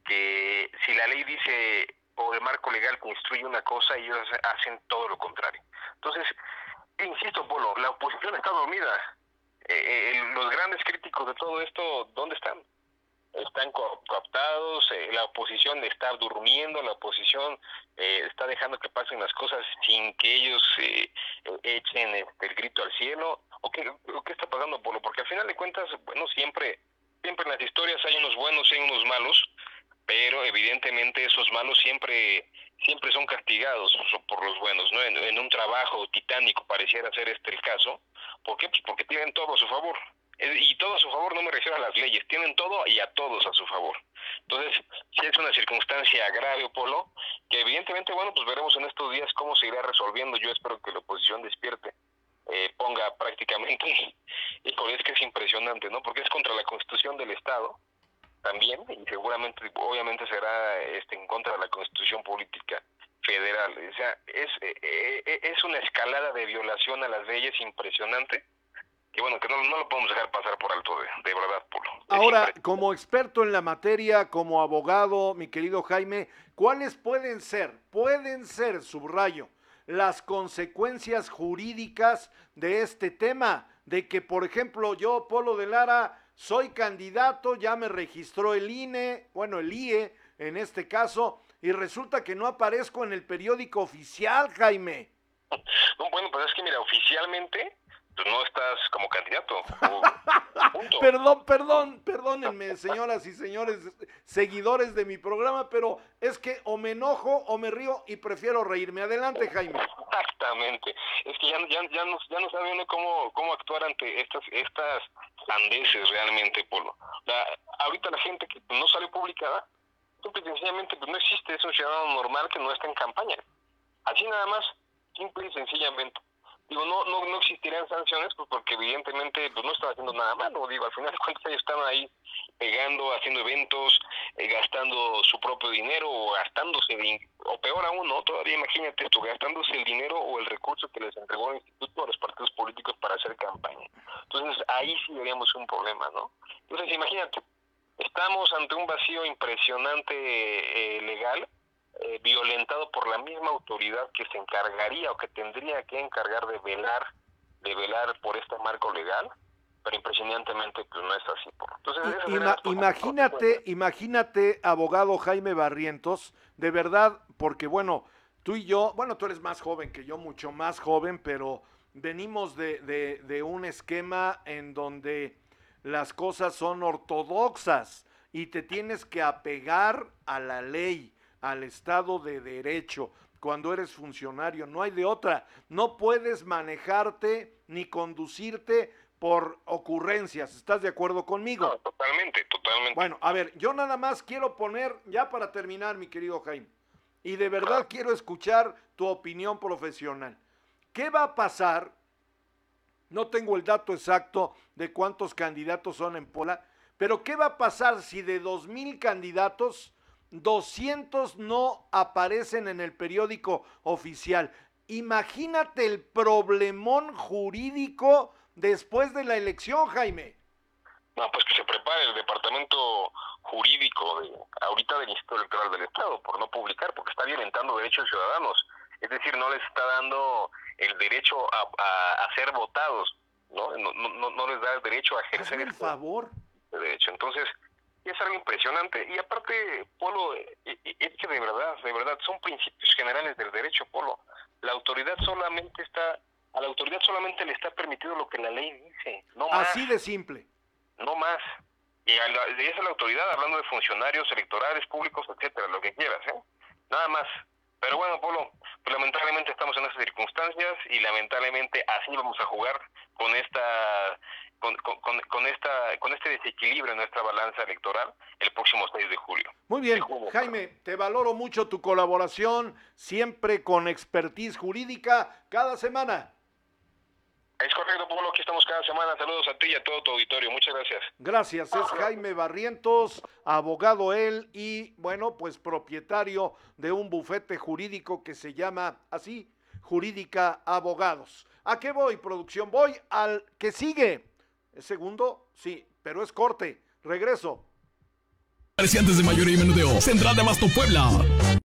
que si la ley dice o el marco legal construye una cosa, ellos hacen todo lo contrario. Entonces, insisto, Polo, la oposición está dormida. Eh, eh, los grandes críticos de todo esto, ¿dónde están? Están cooptados, eh, la oposición está durmiendo, la oposición está dejando que pasen las cosas sin que ellos echen este, el grito al cielo. ¿O qué, qué está pasando, Polo? Porque al final de cuentas, bueno, siempre, siempre en las historias hay unos buenos y unos malos, pero evidentemente esos malos siempre siempre son castigados por los buenos, ¿no? En, un trabajo titánico pareciera ser este el caso. ¿Por qué? Pues porque tienen todo a su favor. Y todo a su favor no me refiero a las leyes, tienen todo y a todos a su favor. Entonces, si es una circunstancia grave, Polo, que evidentemente, bueno, pues veremos en estos días cómo se irá resolviendo. Yo espero que la oposición despierte, eh, ponga prácticamente, y es que es impresionante, ¿no? Porque es contra la constitución del Estado también, y seguramente, obviamente será este, en contra de la constitución política federal. O sea, es, eh, es una escalada de violación a las leyes impresionante y bueno, que no, lo podemos dejar pasar por alto, de, verdad, Polo. Ahora, como experto en la materia, como abogado, mi querido Jaime, ¿cuáles pueden ser, pueden ser, subrayo, las consecuencias jurídicas de este tema? De que, por ejemplo, yo, Polo de Lara, soy candidato, ya me registró el INE, bueno, el IE en este caso, y resulta que no aparezco en el periódico oficial, Jaime. bueno, pues es que mira, oficialmente no estás como candidato. perdón, perdón, perdónenme, señoras y señores, seguidores de mi programa, pero es que o me enojo o me río y prefiero reírme. Adelante, Jaime. Exactamente. Es que ya, ya, ya, no, ya no sabe uno cómo, cómo actuar ante estas estas sandeces realmente, Polo. La, ahorita la gente que no sale publicada, simple y sencillamente pues no existe, es un ciudadano normal que no está en campaña. Así nada más, simple y sencillamente digo, no, no, no existirían sanciones, pues porque evidentemente pues no están haciendo nada malo, digo, al final de cuentas ellos están ahí pegando, haciendo eventos, eh, gastando su propio dinero o gastándose, o peor aún, ¿no? Todavía imagínate esto, gastándose el dinero o el recurso que les entregó el instituto a los partidos políticos para hacer campaña. Entonces ahí sí veríamos un problema, ¿no? Entonces imagínate, estamos ante un vacío impresionante eh, legal, eh, violentado por la misma autoridad que se encargaría o que tendría que encargar de velar de velar por este marco legal pero impresionantemente pues no es así Entonces, imagínate imagínate abogado Jaime Barrientos de verdad porque bueno tú y yo bueno tú eres más joven que yo mucho más joven pero venimos de, de, de un esquema en donde las cosas son ortodoxas y te tienes que apegar a la ley al Estado de Derecho cuando eres funcionario. No hay de otra. No puedes manejarte ni conducirte por ocurrencias. ¿Estás de acuerdo conmigo? totalmente, totalmente. Bueno, a ver, yo nada más quiero poner, ya para terminar, mi querido Jaime, y de verdad quiero escuchar tu opinión profesional. ¿Qué va a pasar? No tengo el dato exacto de cuántos candidatos son en Pola, pero ¿qué va a pasar si de dos mil candidatos 200 no aparecen en el periódico oficial. Imagínate el problemón jurídico después de la elección, Jaime. No, pues que se prepare el departamento jurídico de, ahorita del Instituto Electoral del Estado por no publicar, porque está violentando derechos ciudadanos. Es decir, no les está dando el derecho a, ser votados, ¿no? No, no, no les da el derecho a ejercer el favor. derecho. Entonces, es algo impresionante. Y aparte, Polo, eh, eh, es que de verdad, de verdad, son principios generales del derecho, Polo. La autoridad solamente está, a la autoridad solamente le está permitido lo que la ley dice, no más. Así de simple. No más. Y a la, esa es la autoridad, hablando de funcionarios electorales, públicos, etcétera, lo que quieras, ¿eh? Nada más. Pero bueno, Polo, pues lamentablemente estamos en esas circunstancias y lamentablemente así vamos a jugar con esta con, con, con, esta, con este desequilibrio en nuestra balanza electoral el próximo 6 de julio. Muy bien, Jaime, te valoro mucho tu colaboración, siempre con expertise jurídica, cada semana. Es correcto, Pablo, aquí estamos cada semana. Saludos a ti y a todo tu auditorio. Muchas gracias. Gracias, es Jaime Barrientos, abogado él y, bueno, pues propietario de un bufete jurídico que se llama así, Jurídica Abogados. ¿A qué voy, producción? Voy al que sigue. ¿Es segundo? Sí, pero es corte. Regreso. Comerciantes de mayoría y menudeo. Central de Abasto Puebla.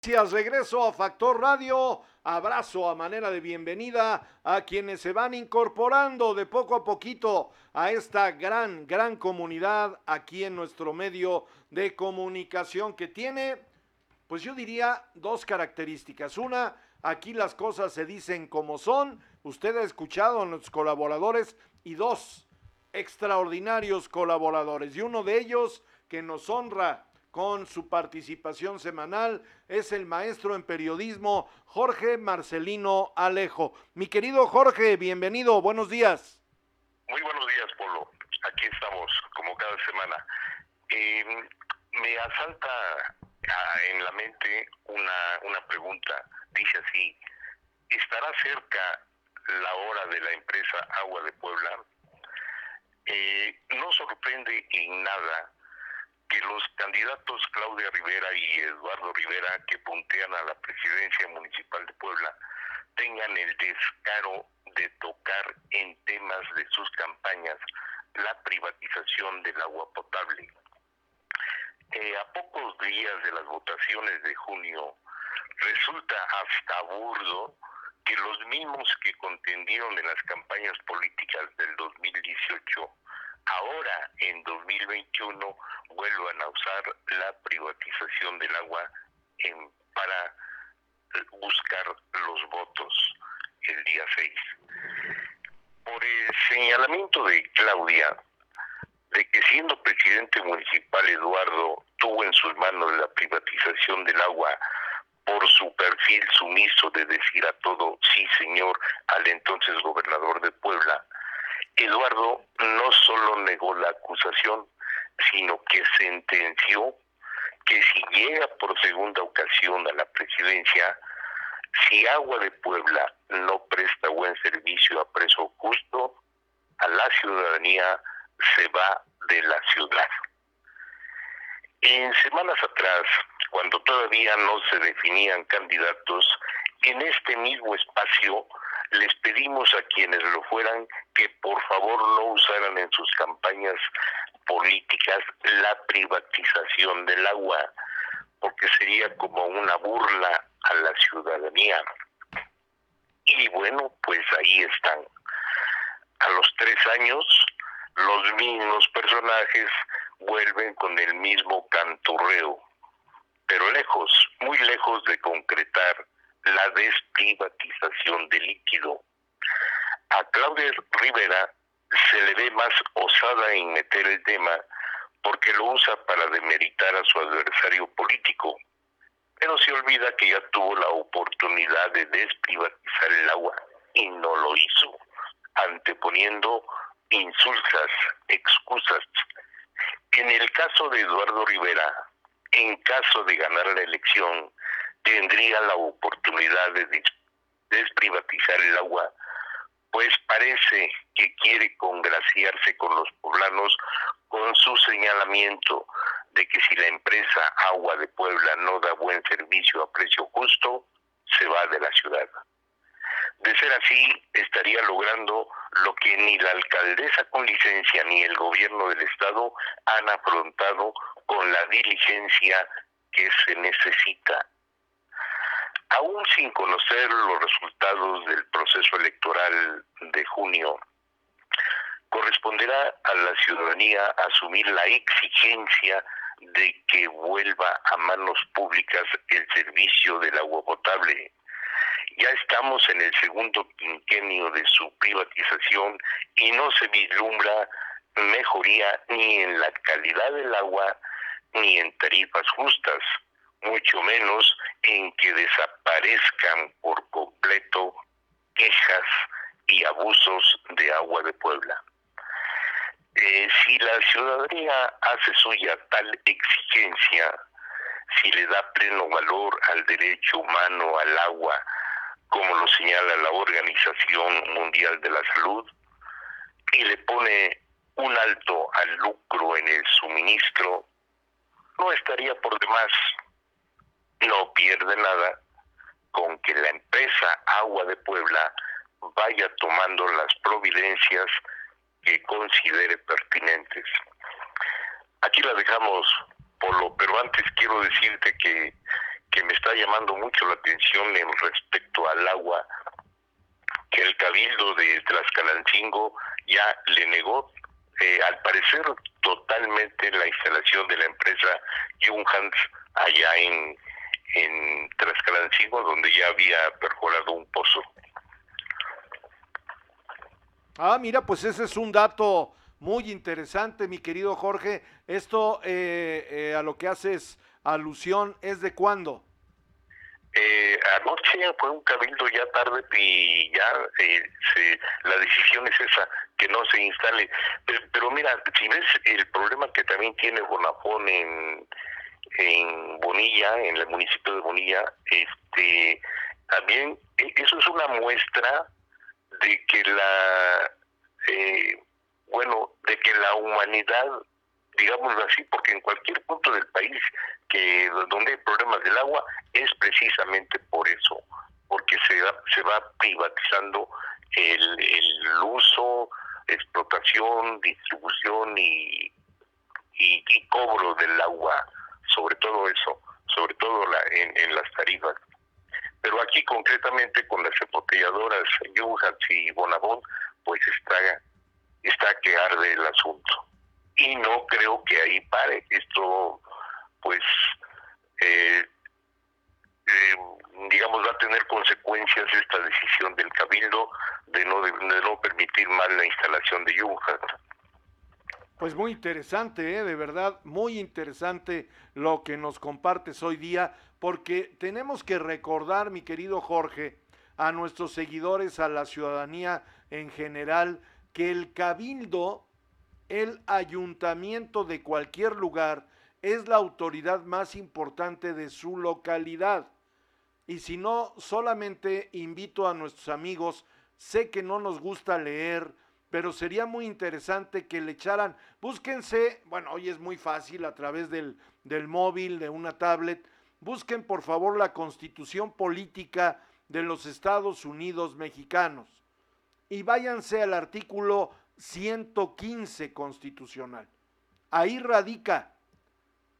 domicilio. regreso a Factor Radio. Abrazo a manera de bienvenida a quienes se van incorporando de poco a poquito a esta gran, gran comunidad aquí en nuestro medio de comunicación que tiene, pues yo diría dos características. Una, aquí las cosas se dicen como son. Usted ha escuchado a nuestros colaboradores y dos, extraordinarios colaboradores. Y uno de ellos que nos honra con su participación semanal es el maestro en periodismo Jorge Marcelino Alejo. Mi querido Jorge, bienvenido, buenos días. Muy buenos días, Polo. Aquí estamos, como cada semana. Eh, me asalta ah, en la mente una, una pregunta. Dice así, ¿estará cerca la hora de la empresa Agua de Puebla? Eh, no sorprende en nada que los candidatos Claudia Rivera y Eduardo Rivera que puntean a la presidencia municipal de Puebla tengan el descaro de tocar en temas de sus campañas la privatización del agua potable. Eh, a pocos días de las votaciones de junio, resulta hasta burdo que los mismos que contendieron en las campañas políticas del 2018 ahora en 2021 vuelvan a usar la privatización del agua en, para buscar los votos el día 6. Por el señalamiento de Claudia de que siendo presidente municipal Eduardo tuvo en sus manos la privatización del agua por su perfil sumiso de decir a todo sí señor al entonces gobernador de Puebla, Eduardo no solo negó la acusación, sino que sentenció que si llega por segunda ocasión a la presidencia, si Agua de Puebla no presta buen servicio a preso justo, a la ciudadanía se va de la ciudad. En semanas atrás, cuando todavía no se definían candidatos, en este mismo espacio les pedimos a quienes lo fueran que por favor no usaran en sus campañas políticas la privatización del agua, porque sería como una burla a la ciudadanía. Y bueno, pues ahí están. A los tres años, los mismos personajes vuelven con el mismo canturreo, pero lejos, muy lejos de concretar la desprivatización del líquido. A Claudia Rivera se le ve más osada en meter el tema porque lo usa para demeritar a su adversario político, pero se olvida que ya tuvo la oportunidad de desprivatizar el agua y no lo hizo, anteponiendo insulsas, excusas. En el caso de Eduardo Rivera, en caso de ganar la elección, tendría la oportunidad de desprivatizar el agua, pues parece que quiere congraciarse con los poblanos con su señalamiento de que si la empresa Agua de Puebla no da buen servicio a precio justo, se va de la ciudad. De ser así, estaría logrando lo que ni la alcaldesa con licencia ni el gobierno del estado han afrontado con la diligencia que se necesita. Aún sin conocer los resultados del proceso electoral de junio, corresponderá a la ciudadanía asumir la exigencia de que vuelva a manos públicas el servicio del agua potable. Ya estamos en el segundo quinquenio de su privatización y no se vislumbra mejoría ni en la calidad del agua ni en tarifas justas, mucho menos en que desaparezcan por completo quejas y abusos de agua de Puebla. Eh, si la ciudadanía hace suya tal exigencia, si le da pleno valor al derecho humano al agua, como lo señala la Organización Mundial de la Salud, y le pone un alto al lucro en el suministro, no estaría por demás, no pierde nada con que la empresa Agua de Puebla vaya tomando las providencias que considere pertinentes. Aquí la dejamos, Polo, pero antes quiero decirte que, que me está llamando mucho la atención en respecto al agua, que el cabildo de Tlaxcalancingo ya le negó, eh, al parecer totalmente la instalación de la empresa Junghans allá en, en Tlaxcalancingo, donde ya había perforado un pozo. Ah, mira, pues ese es un dato muy interesante, mi querido Jorge. Esto eh, eh, a lo que haces alusión es de cuándo? Eh, anoche fue un cabildo ya tarde y ya la decisión es esa, que no se instale. Pero, mira, si ves el problema que también tiene Bonafón en, en Bonilla, en el municipio de Bonilla, este, también e, eso es una muestra de que la, eh, bueno, de que la humanidad, digámoslo así, porque en cualquier punto del país que donde hay problemas del agua es precisamente por eso, porque se, se va privatizando el, el uso, explotación, distribución y, y, cobro del agua, sobre todo eso, sobre todo la, en, las tarifas. Pero aquí concretamente con las embotelladoras Yuhats y Bonabón, pues está, está que arde el asunto. Y no creo que ahí pare. Esto, pues, eh, eh, digamos, va a tener consecuencias esta decisión del Cabildo de no, de, no permitir más la instalación de Yuhat. Pues muy interesante, ¿eh? de verdad, muy interesante lo que nos compartes hoy día porque tenemos que recordar, mi querido Jorge, a nuestros seguidores, a la ciudadanía en general, que el cabildo, el ayuntamiento de cualquier lugar, es la autoridad más importante de su localidad. Y si no, solamente invito a nuestros amigos, sé que no nos gusta leer, pero sería muy interesante que le echaran, búsquense, bueno, hoy es muy fácil a través del, del móvil, de una tablet, busquen por favor la constitución política de los Estados Unidos mexicanos. y váyanse al artículo 115 constitucional. Ahí radica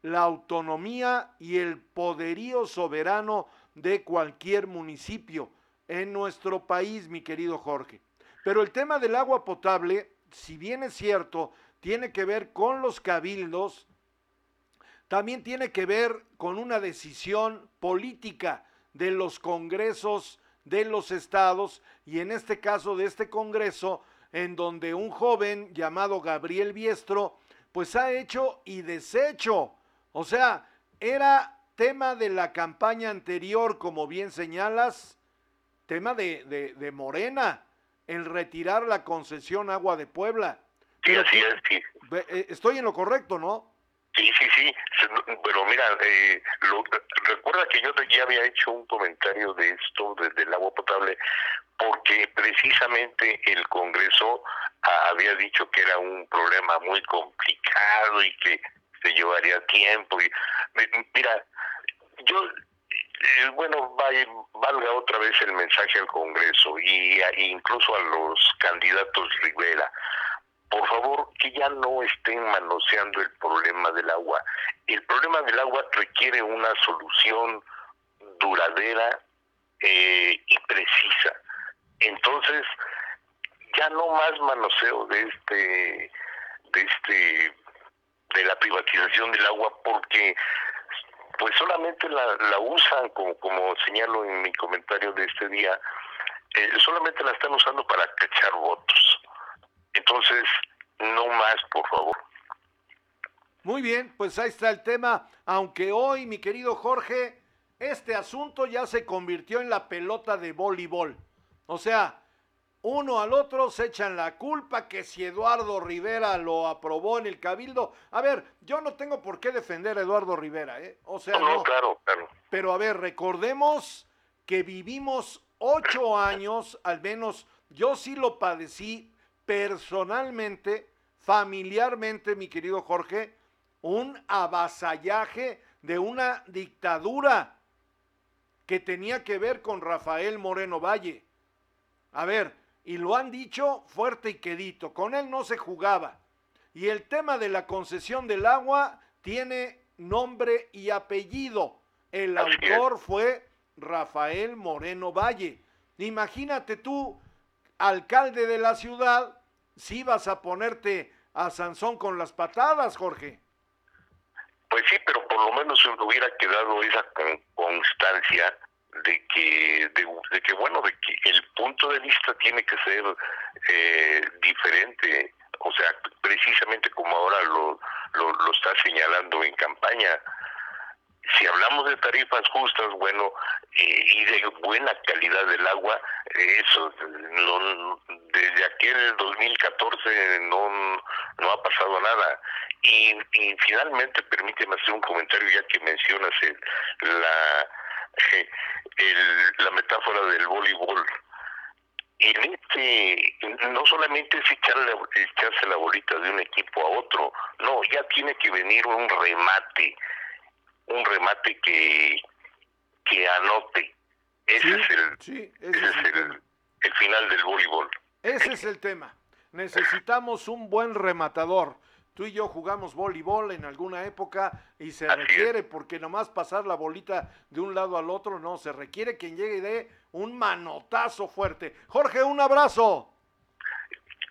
la autonomía y el poderío soberano de cualquier municipio en nuestro país, mi querido Jorge. Pero el tema del agua potable, si bien es cierto, tiene que ver con los cabildos, también tiene que ver con una decisión política de los congresos de los estados y en este caso de este congreso en donde un joven llamado Gabriel Biestro pues ha hecho y deshecho. O sea, era tema de la campaña anterior, como bien señalas, tema de, de, Morena, el retirar la concesión agua de Puebla. Sí, así es, sí. Eh, estoy en lo correcto, ¿no? Sí, sí, sí, pero mira, eh, recuerda que yo ya había hecho un comentario de esto, desde el agua potable, porque precisamente el Congreso había dicho que era un problema muy complicado y que se llevaría tiempo. Y, mira, yo, eh, bueno, valga otra vez el mensaje al Congreso y incluso a los candidatos Rivera por favor, que ya no estén manoseando el problema del agua. El problema del agua requiere una solución duradera eh, y precisa. Entonces, ya no más manoseo de este, de este, de la privatización del agua, porque pues solamente la, la usan, como, como señalo en mi comentario de este día, eh, solamente la están usando para cachar votos. Entonces, no más, por favor. Muy bien, pues ahí está el tema, aunque hoy, mi querido Jorge, este asunto ya se convirtió en la pelota de voleibol. O sea, uno al otro se echan la culpa que si Eduardo Rivera lo aprobó en el cabildo. A ver, yo no tengo por qué defender a Eduardo Rivera, ¿eh? O sea, no, claro, claro. Pero a ver, recordemos que vivimos ocho años, al menos yo sí lo padecí personalmente, familiarmente, mi querido Jorge, un avasallaje de una dictadura que tenía que ver con Rafael Moreno Valle. A ver, y lo han dicho fuerte y quedito, con él no se jugaba. Y el tema de la concesión del agua tiene nombre y apellido. El autor fue Rafael Moreno Valle. Imagínate tú, alcalde de la ciudad, si vas a ponerte a Sansón con las patadas, Jorge. Pues sí, pero por lo menos se hubiera quedado esa constancia de que, de, que bueno, de que el punto de vista tiene que ser eh, diferente, o sea, precisamente como ahora lo, lo, lo está señalando en campaña, si hablamos de tarifas justas, bueno, eh, y de buena calidad del agua, eso, desde aquel 2014 no, no ha pasado nada. Y, finalmente, permíteme hacer un comentario ya que mencionas la, la metáfora del voleibol. En este, no solamente es echarle, echarse la bolita de un equipo a otro, no, ya tiene que venir un remate un remate que, que anote. Ese es, el, el, final del voleibol. Ese es el tema. Necesitamos un buen rematador. Tú y yo jugamos voleibol en alguna época y se requiere, porque nomás pasar la bolita de un lado al otro, no, se requiere quien llegue y dé un manotazo fuerte. Jorge, un abrazo.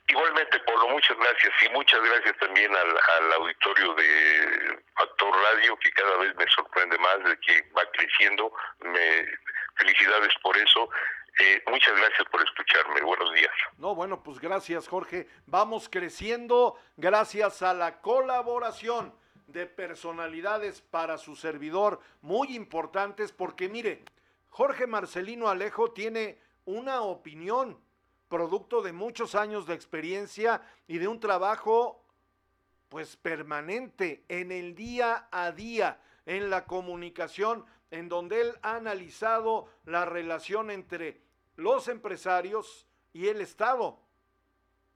Igualmente, Pablo, muchas gracias y muchas gracias también al, auditorio de Factor Radio, que cada vez me sorprende más de que va creciendo. Me, felicidades por eso. Eh, muchas gracias por escucharme. Buenos días. No, bueno, pues gracias, Jorge. Vamos creciendo gracias a la colaboración de personalidades para su servidor muy importantes, porque mire, Jorge Marcelino Alejo tiene una opinión producto de muchos años de experiencia y de un trabajo pues permanente en el día a día, en la comunicación, en donde él ha analizado la relación entre los empresarios y el Estado.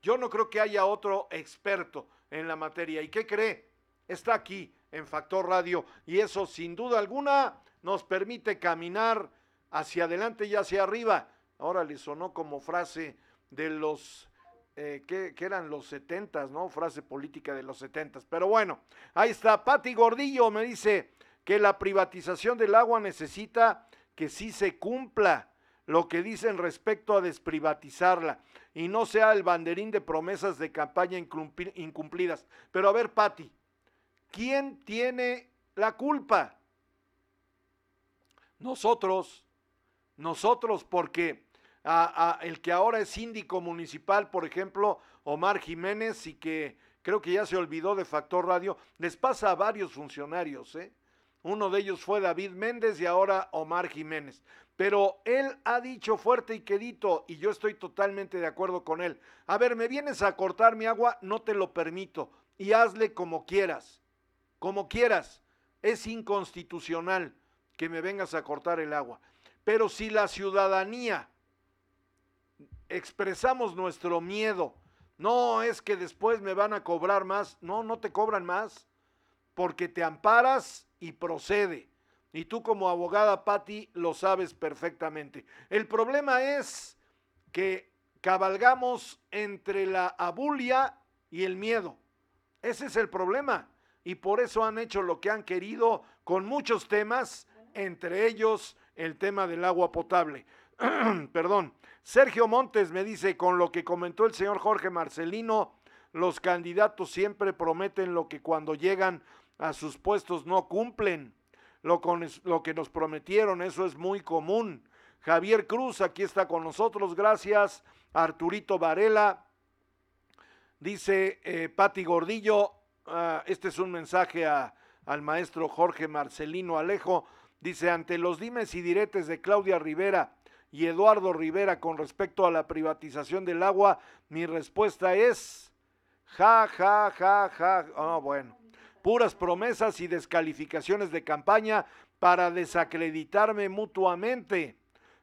Yo no creo que haya otro experto en la materia. ¿Y qué cree? Está aquí en Factor Radio y eso sin duda alguna nos permite caminar hacia adelante y hacia arriba. Ahora le sonó como frase de los eh, que, eran los setentas, ¿no? Frase política de los setentas. Pero bueno, ahí está. Pati Gordillo me dice que la privatización del agua necesita que sí se cumpla lo que dicen respecto a desprivatizarla y no sea el banderín de promesas de campaña incumplidas. Pero a ver, Pati, ¿quién tiene la culpa? Nosotros, nosotros, porque el que ahora es síndico municipal, por ejemplo, Omar Jiménez, y que creo que ya se olvidó de Factor Radio, les pasa a varios funcionarios, ¿eh? Uno de ellos fue David Méndez y ahora Omar Jiménez. Pero él ha dicho fuerte y quedito, y yo estoy totalmente de acuerdo con él. A ver, me vienes a cortar mi agua, no te lo permito. Y hazle como quieras, como quieras. Es inconstitucional que me vengas a cortar el agua. Pero si la ciudadanía expresamos nuestro miedo, no es que después me van a cobrar más, no, no te cobran más, porque te amparas y procede. Y tú como abogada, Patti, lo sabes perfectamente. El problema es que cabalgamos entre la abulia y el miedo. Ese es el problema. Y por eso han hecho lo que han querido con muchos temas, entre ellos el tema del agua potable. Perdón. Sergio Montes me dice, con lo que comentó el señor Jorge Marcelino, los candidatos siempre prometen lo que cuando llegan a sus puestos no cumplen lo, con, lo que nos prometieron, eso es muy común. Javier Cruz aquí está con nosotros, gracias. Arturito Varela, dice eh, Pati Gordillo, ah, este es un mensaje a, al maestro Jorge Marcelino Alejo, dice, ante los dimes y diretes de Claudia Rivera y Eduardo Rivera con respecto a la privatización del agua, mi respuesta es, ja, ja, ja, ja, ah, bueno puras promesas y descalificaciones de campaña para desacreditarme mutuamente,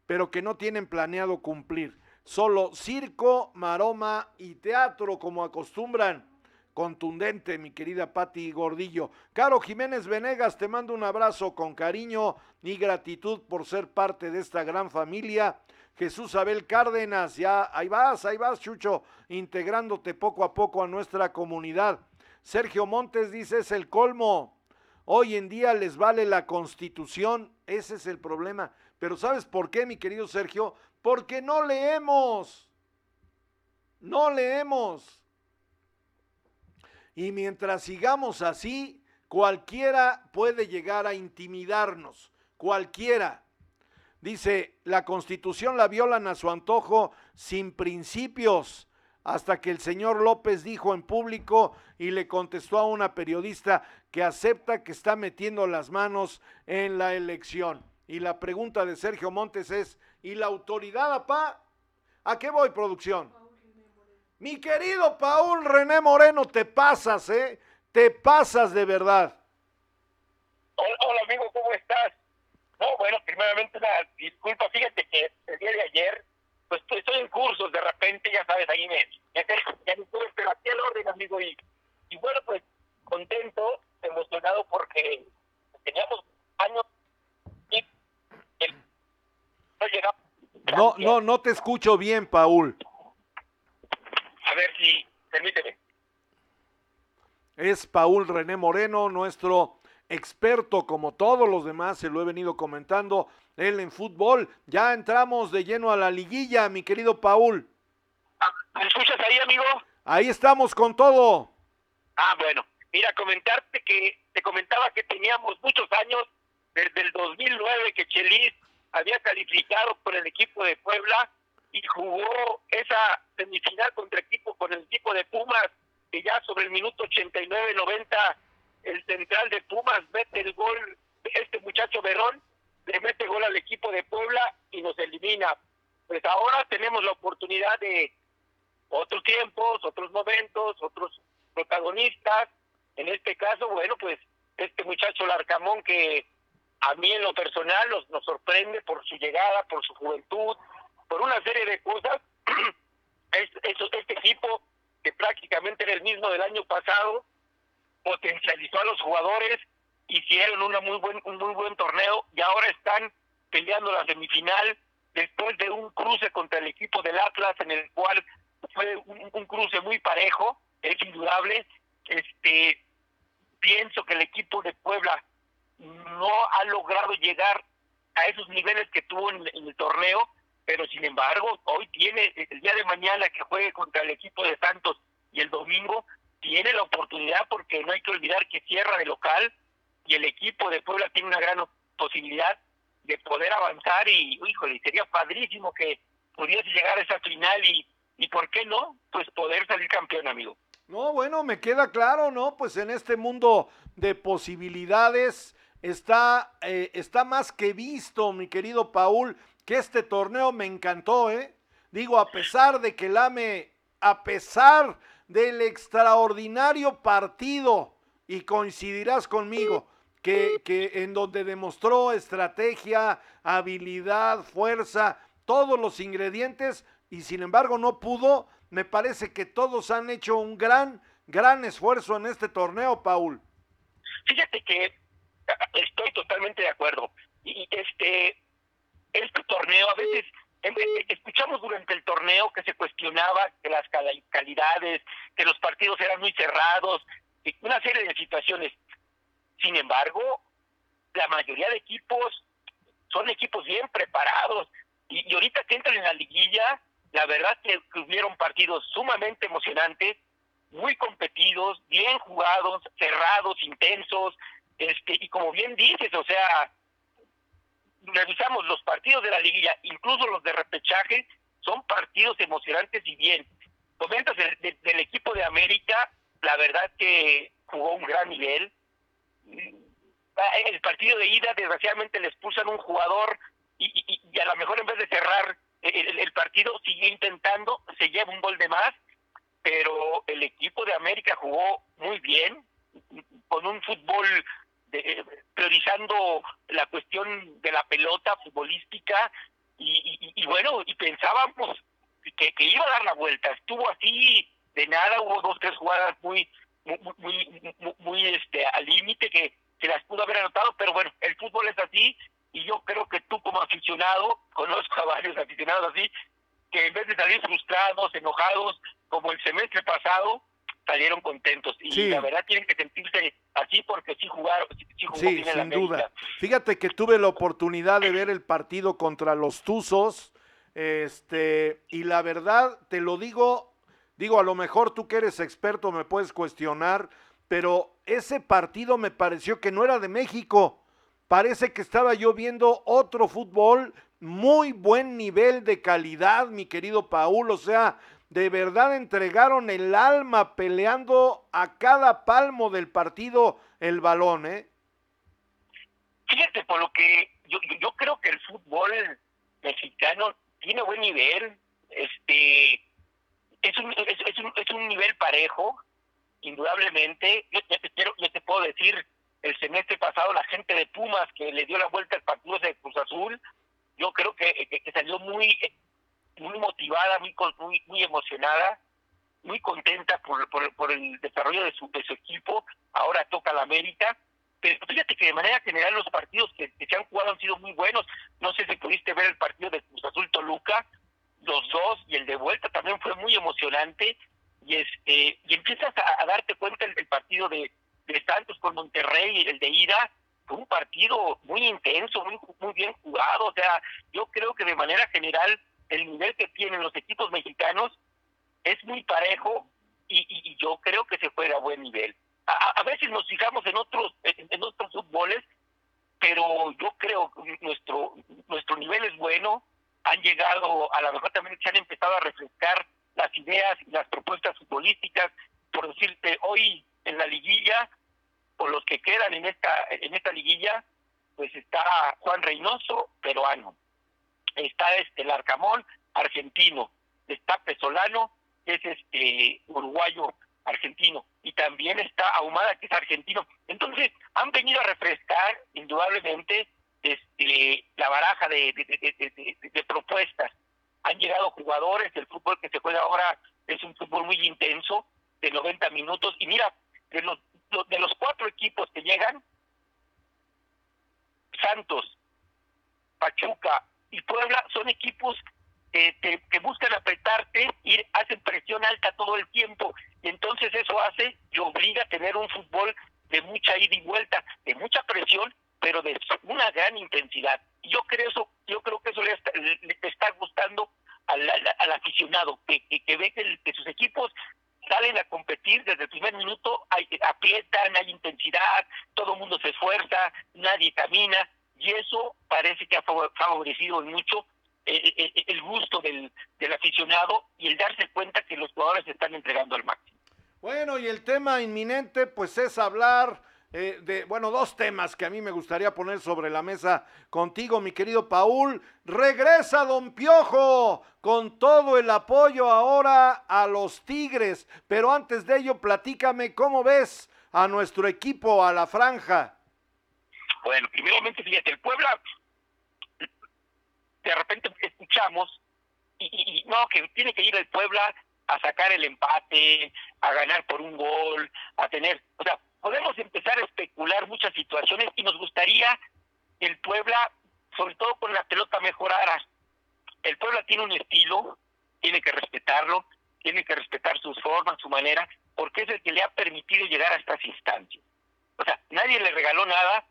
pero que no tienen planeado cumplir. Solo circo, maroma y teatro como acostumbran. Contundente, mi querida Patti Gordillo. Caro Jiménez Venegas, te mando un abrazo con cariño y gratitud por ser parte de esta gran familia. Jesús Abel Cárdenas, ya ahí vas, ahí vas, Chucho, integrándote poco a poco a nuestra comunidad. Sergio Montes dice es el colmo. Hoy en día les vale la constitución, ese es el problema. Pero ¿sabes por qué, mi querido Sergio? Porque no leemos. No leemos. Y mientras sigamos así, cualquiera puede llegar a intimidarnos. Cualquiera. Dice, la constitución la violan a su antojo sin principios hasta que el señor López dijo en público y le contestó a una periodista que acepta que está metiendo las manos en la elección. Y la pregunta de Sergio Montes es, ¿y la autoridad, apá? ¿A qué voy, producción? Mi querido Paul René Moreno, te pasas, ¿eh? Te pasas de verdad. Hola, amigo, ¿cómo estás? No, bueno, primeramente una disculpa, fíjate que el día de ayer pues estoy en cursos, de repente, ya sabes, ahí me, ya, ya pero aquí al orden, amigo, y, y bueno, pues contento, emocionado porque teníamos años y no llegamos. No, no, no te escucho bien, Paul. A ver si, permíteme. Es Paul René Moreno, nuestro experto como todos los demás, se lo he venido comentando, él en fútbol. Ya entramos de lleno a la liguilla, mi querido Paul. ¿Me escuchas ahí, amigo? Ahí estamos con todo. Ah, bueno. Mira, comentarte que te comentaba que teníamos muchos años, desde el 2009 que Chelis había calificado con el equipo de Puebla y jugó esa semifinal contra equipo con el equipo de Pumas, que ya sobre el minuto 89-90 el central de Pumas mete el gol, este muchacho Verón, le mete gol al equipo de Puebla y nos elimina. Pues ahora tenemos la oportunidad de otros tiempos, otros momentos, otros protagonistas. En este caso, bueno, pues este muchacho Larcamón que a mí en lo personal nos, nos sorprende por su llegada, por su juventud, por una serie de cosas. es, este equipo que prácticamente era el mismo del año pasado, potencializó a los jugadores, hicieron una muy buen, un muy buen torneo y ahora están peleando la semifinal después de un cruce contra el equipo del Atlas en el cual fue un, cruce muy parejo, es indudable. Este, pienso que el equipo de Puebla no ha logrado llegar a esos niveles que tuvo en el torneo, pero sin embargo, hoy tiene, el día de mañana que juegue contra el equipo de Santos y el domingo, tiene la oportunidad porque no hay que olvidar que cierra de local y el equipo de Puebla tiene una gran posibilidad de poder avanzar y, híjole, sería padrísimo que pudiese llegar a esa final y, y ¿por qué no? Pues poder salir campeón, amigo. No, bueno, me queda claro, ¿no? Pues en este mundo de posibilidades está, eh, está más que visto, mi querido Paul, que este torneo me encantó, ¿eh? Digo, a pesar de que el AME, a pesar del extraordinario partido, y coincidirás conmigo, que, que en donde demostró estrategia, habilidad, fuerza, todos los ingredientes, y sin embargo no pudo, me parece que todos han hecho un gran, gran esfuerzo en este torneo, Paul. Fíjate que estoy totalmente de acuerdo. Y este, este torneo a veces escuchamos durante el torneo que se cuestionaba que las cali- calidades, que los partidos eran muy cerrados, una serie de situaciones. Sin embargo, la mayoría de equipos son equipos bien preparados y, y ahorita que entran en la liguilla, la verdad que, que hubieron partidos sumamente emocionantes, muy competidos, bien jugados, cerrados, intensos, este y como bien dices, o sea, revisamos los partidos de la liguilla, incluso los de repechaje, son partidos emocionantes y bien. Comentas del, del- equipo de América, la verdad que jugó un gran nivel. El partido de ida, desgraciadamente, le expulsan un jugador y, y- a lo mejor en vez de cerrar el partido, sigue intentando, se lleva un gol de más, pero el equipo de América jugó muy bien, con un fútbol de- priorizando la cuestión de la pelota futbolística y, bueno, y pensábamos que, que iba a dar la vuelta, estuvo así de nada, hubo dos, tres jugadas muy, muy, muy, muy, este, al límite que se las pudo haber anotado, pero bueno, el fútbol es así y yo creo que tú como aficionado, conozco a varios aficionados así, que en vez de salir frustrados, enojados, como el semestre pasado, salieron contentos. Y Sí. la verdad tienen que sentirse así porque sí jugaron, sí, jugó Sí, bien el sin duda. Fíjate que tuve la oportunidad de ver el partido contra los Tuzos, este, y la verdad, te lo digo, digo, a lo mejor tú que eres experto me puedes cuestionar, pero ese partido me pareció que no era de México. Parece que estaba yo viendo otro fútbol, muy buen nivel de calidad, mi querido Paul, o sea, de verdad entregaron el alma peleando a cada palmo del partido el balón, ¿eh? Fíjate, por lo que yo, yo, creo que el fútbol mexicano tiene buen nivel, este es un, es, un, es un nivel parejo, indudablemente. Yo, te quiero, yo te puedo decir, el semestre pasado la gente de Pumas que le dio la vuelta al partido de Cruz Azul, yo creo que salió muy muy motivada, muy muy, muy emocionada, muy contenta por, por, por el desarrollo de su, de su equipo. Ahora toca la América. Pero fíjate que de manera general los partidos que, que se han jugado han sido muy buenos. No sé si pudiste ver el partido de Cruz Azul Toluca, los dos, y el de vuelta también fue muy emocionante. Y este y empiezas a, a darte cuenta el, el partido de, de Santos con Monterrey, el de ida, fue un partido muy intenso, muy, muy bien jugado. O sea, yo creo que de manera general el nivel que tienen los equipos mexicanos es muy parejo y, y- yo creo que se juega a buen nivel. A, veces nos fijamos en otros en, otros fútboles, pero yo creo que nuestro nuestro nivel es bueno. Han llegado, a lo mejor también se han empezado a refrescar las ideas y las propuestas futbolísticas. Por decirte, hoy en la liguilla, o los que quedan en esta en esta liguilla, pues está Juan Reynoso, peruano está este el Arcamón, argentino, está Pesolano, que es este uruguayo argentino, y también está Ahumada, que es argentino. Entonces, han venido a refrescar, indudablemente, este la baraja de, de, de- propuestas. Han llegado jugadores, el fútbol que se juega ahora es un fútbol muy intenso, de 90 minutos, y mira, de los, de los cuatro equipos que llegan, Santos, Pachuca, y Puebla son equipos que, que buscan apretarte y hacen presión alta todo el tiempo. Y entonces eso hace y obliga a tener un fútbol de mucha ida y vuelta, de mucha presión, pero de una gran intensidad. Yo creo eso, yo creo que eso le está, gustando al, al, aficionado, que, que, ve que, que, sus equipos salen a competir desde el primer minuto, hay, aprietan, hay intensidad, todo el mundo se esfuerza, nadie camina, y eso parece que ha favorecido mucho eh, eh, eh, el gusto del, aficionado y el darse cuenta que los jugadores se están entregando al máximo. Bueno, y el tema inminente, pues es hablar de, bueno, dos temas que a mí me gustaría poner sobre la mesa contigo, mi querido Paul. Regresa Don Piojo con todo el apoyo ahora a los Tigres. Pero antes de ello, platícame cómo ves a nuestro equipo, a la franja. Bueno, primeramente, fíjate, el Puebla, de repente escuchamos, y, y no, que tiene que ir el Puebla a sacar el empate, a ganar por un gol, a tener, o sea, podemos empezar a especular muchas situaciones y nos gustaría que el Puebla, sobre todo con la pelota, mejorara. El Puebla tiene un estilo, tiene que respetarlo, tiene que respetar sus formas, su manera, porque es el que le ha permitido llegar a estas instancias. O sea, nadie le regaló nada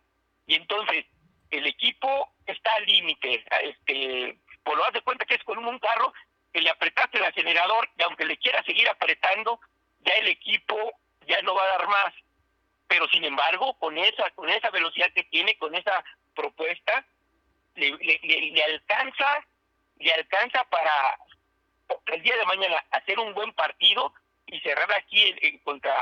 y entonces el equipo está al límite. Este, pues lo hace cuenta que es con un carro que le apretaste el acelerador y aunque le quiera seguir apretando, ya el equipo ya no va a dar más pero sin embargo, con esa, con esa velocidad que tiene, con esa propuesta, le, alcanza, le alcanza para el día de mañana hacer un buen partido y cerrar aquí contra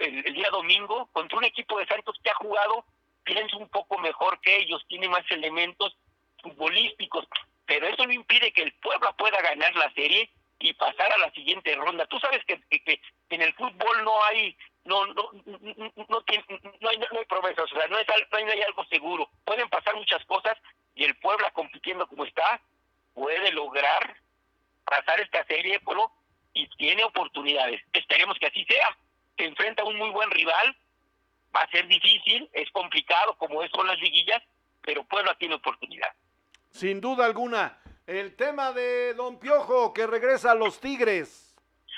el, día domingo contra un equipo de Santos que ha jugado, pienso un poco mejor que ellos, tiene más elementos futbolísticos, pero eso no impide que el Puebla pueda ganar la serie y pasar a la siguiente ronda. Tú sabes que, en el fútbol no hay no no no, tiene, no, hay, no hay promesas, o sea, no, es, no, hay, algo seguro. Pueden pasar muchas cosas y el Puebla compitiendo como está puede lograr pasar esta serie, y tiene oportunidades. Esperemos que así sea. Se enfrenta a un muy buen rival, va a ser difícil, es complicado como es con las liguillas, pero Puebla tiene oportunidad. Sin duda alguna. El tema de Don Piojo que regresa a los Tigres.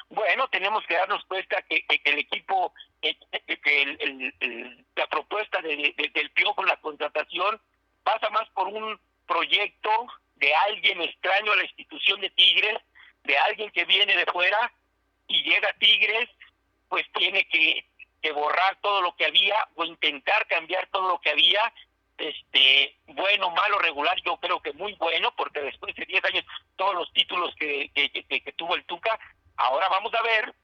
Bueno, tenemos que darnos cuenta que, el equipo, que, el, la propuesta de, del Piojo, la contratación, pasa más por un proyecto de alguien extraño a la institución de Tigres, de alguien que viene de fuera y llega a Tigres, pues tiene que, que borrar todo lo que había o intentar cambiar todo lo que había este bueno, malo, regular, yo creo que muy bueno, porque después de 10 años todos los títulos que, que, que, tuvo el Tuca Ahora vamos a ver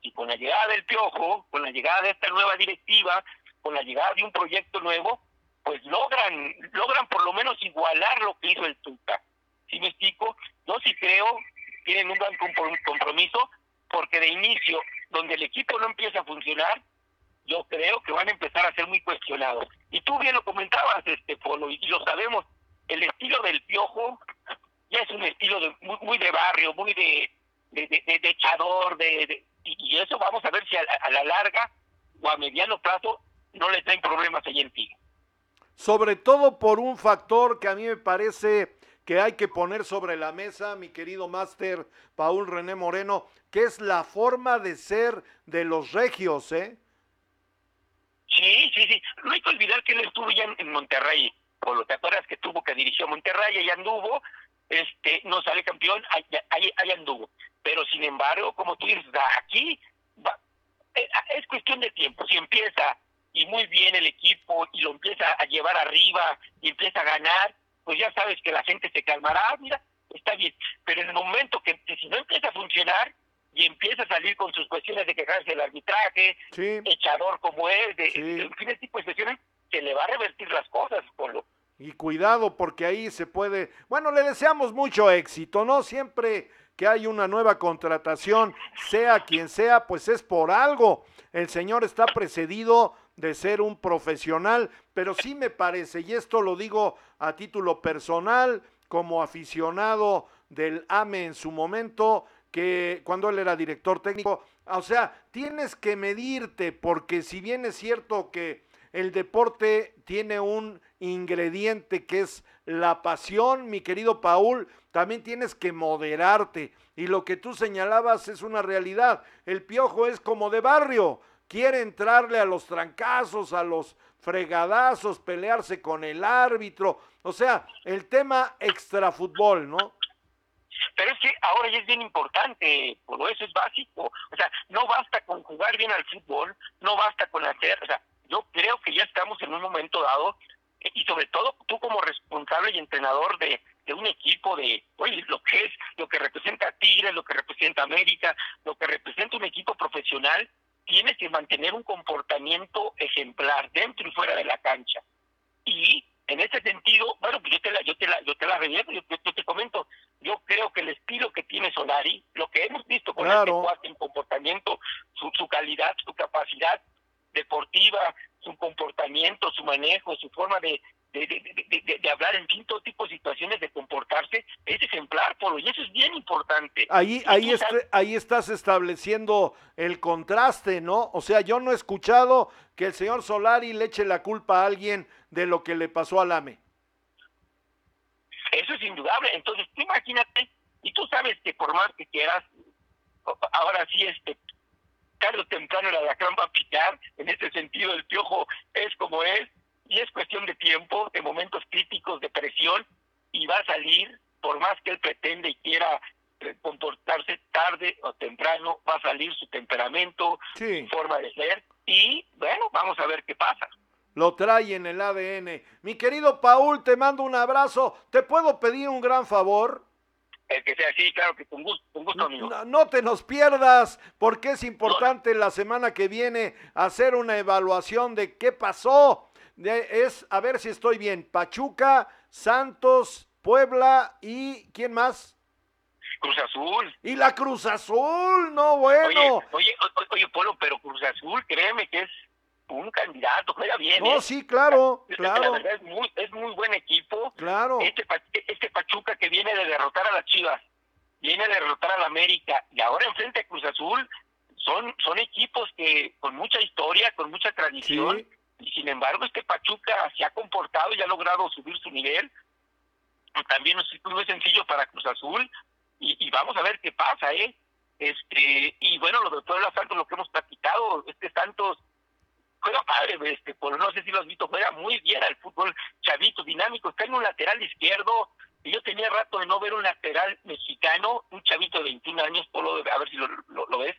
si con la llegada del Piojo, con la llegada de esta nueva directiva, con la llegada de un proyecto nuevo, pues logran logran por lo menos igualar lo que hizo el Tuca. ¿Sí me explico? Yo sí creo tienen un gran compromiso porque de inicio, donde el equipo no empieza a funcionar, yo creo que van a empezar a ser muy cuestionados. Y tú bien lo comentabas, este Polo, y, lo sabemos, el estilo del Piojo ya es un estilo de, muy de barrio, muy de, de, de, echador, de, y eso vamos a ver si a, la larga o a mediano plazo no le traen problemas ahí en ti. Sobre todo por un factor que a mí me parece que hay que poner sobre la mesa, mi querido máster Paul René Moreno, que es la forma de ser de los regios, ¿eh? Sí, sí, sí. No hay que olvidar que él estuvo ya en, Monterrey. Por lo que acuerdas que tuvo que dirigió Monterrey, y anduvo, este, no sale campeón, ahí anduvo pero sin embargo, como tú dices, aquí eh, es cuestión de tiempo. Si empieza y muy bien el equipo y lo empieza a llevar arriba y empieza a ganar, pues ya sabes que la gente se calmará, ah, mira, está bien. Pero en el momento que, si no empieza a funcionar y empieza a salir con sus cuestiones de quejarse del arbitraje, echador como él, de, en fin, ese tipo de cuestiones, se le va a revertir las cosas, Polo. Y cuidado porque ahí se puede, bueno, le deseamos mucho éxito, ¿no? Siempre que hay una nueva contratación, sea quien sea, pues es por algo. El señor está precedido de ser un profesional, pero sí me parece, y esto lo digo a título personal, como aficionado del AME en su momento, que cuando él era director técnico, o sea, tienes que medirte, porque si bien es cierto que el deporte tiene un ingrediente que es la pasión, mi querido Paul, también tienes que moderarte. Y lo que tú señalabas es una realidad. El piojo es como de barrio, quiere entrarle a los trancazos, a los fregadazos, pelearse con el árbitro. O sea, el tema extrafútbol, ¿no? Pero es que ahora ya es bien importante, por eso es básico. O sea, no basta con jugar bien al fútbol, no basta con hacer, o sea, yo creo que ya estamos en un momento dado, eh, y sobre todo tú como responsable y entrenador de, de un equipo de, oye, lo que es, lo que representa Tigres, lo que representa América, lo que representa un equipo profesional, tienes que mantener un comportamiento ejemplar dentro y fuera de la cancha. Y en ese sentido, bueno, pues yo te la, yo te la, yo te la yo, te comento, yo creo que el estilo que tiene Solari, lo que hemos visto con claro. este comportamiento, su, su calidad, su capacidad deportiva, su comportamiento, su manejo, su forma de, de, de, de, hablar en fin, todo tipo de situaciones, de comportarse, es ejemplar, Polo, y eso es bien importante. Ahí, ahí, ahí estás estableciendo el contraste, ¿no? O sea, yo no he escuchado que el señor Solari le eche la culpa a alguien de lo que le pasó al AME. Eso es indudable. Entonces, tú imagínate, y tú sabes que por más que quieras, ahora sí, este, tarde o temprano la alacrán va a picar, en ese sentido el piojo es como es, y es cuestión de tiempo, de momentos críticos, de presión, y va a salir, por más que él pretende y quiera comportarse tarde o temprano, va a salir su temperamento, sí. su forma de ser, y bueno, vamos a ver qué pasa. Lo trae en el ADN. Mi querido Paul, te mando un abrazo. ¿Te puedo pedir un gran favor? El que sea así, claro que con gusto, con gusto amigo. No, no, te nos pierdas, porque es importante no. la semana que viene hacer una evaluación de qué pasó. De, es, a ver si estoy bien, Pachuca, Santos, Puebla y ¿quién más? Cruz Azul. Y la Cruz Azul, no bueno. Oye, oye, oye, Polo, pero Cruz Azul, créeme que es un candidato, juega bien. No, ¿eh? sí, claro, la, claro. La verdad es muy, es muy buen equipo. Claro. Este, este Pachuca que viene de derrotar a las Chivas, viene de derrotar a la América y ahora enfrente a Cruz Azul, son, son equipos que con mucha historia, con mucha tradición. Sí. Y sin embargo, este Pachuca se ha comportado y ha logrado subir su nivel. También no es muy sencillo para Cruz Azul. Y, y vamos a ver qué pasa, ¿eh? Este, y bueno, lo de Puebla Santos, lo que hemos platicado, este Santos juega padre, este, por no sé si lo has visto, juega muy bien al fútbol chavito, dinámico, está en un lateral izquierdo, y yo tenía rato de no ver un lateral mexicano, un chavito de 21 años, Polo, a ver si lo, lo, lo ves,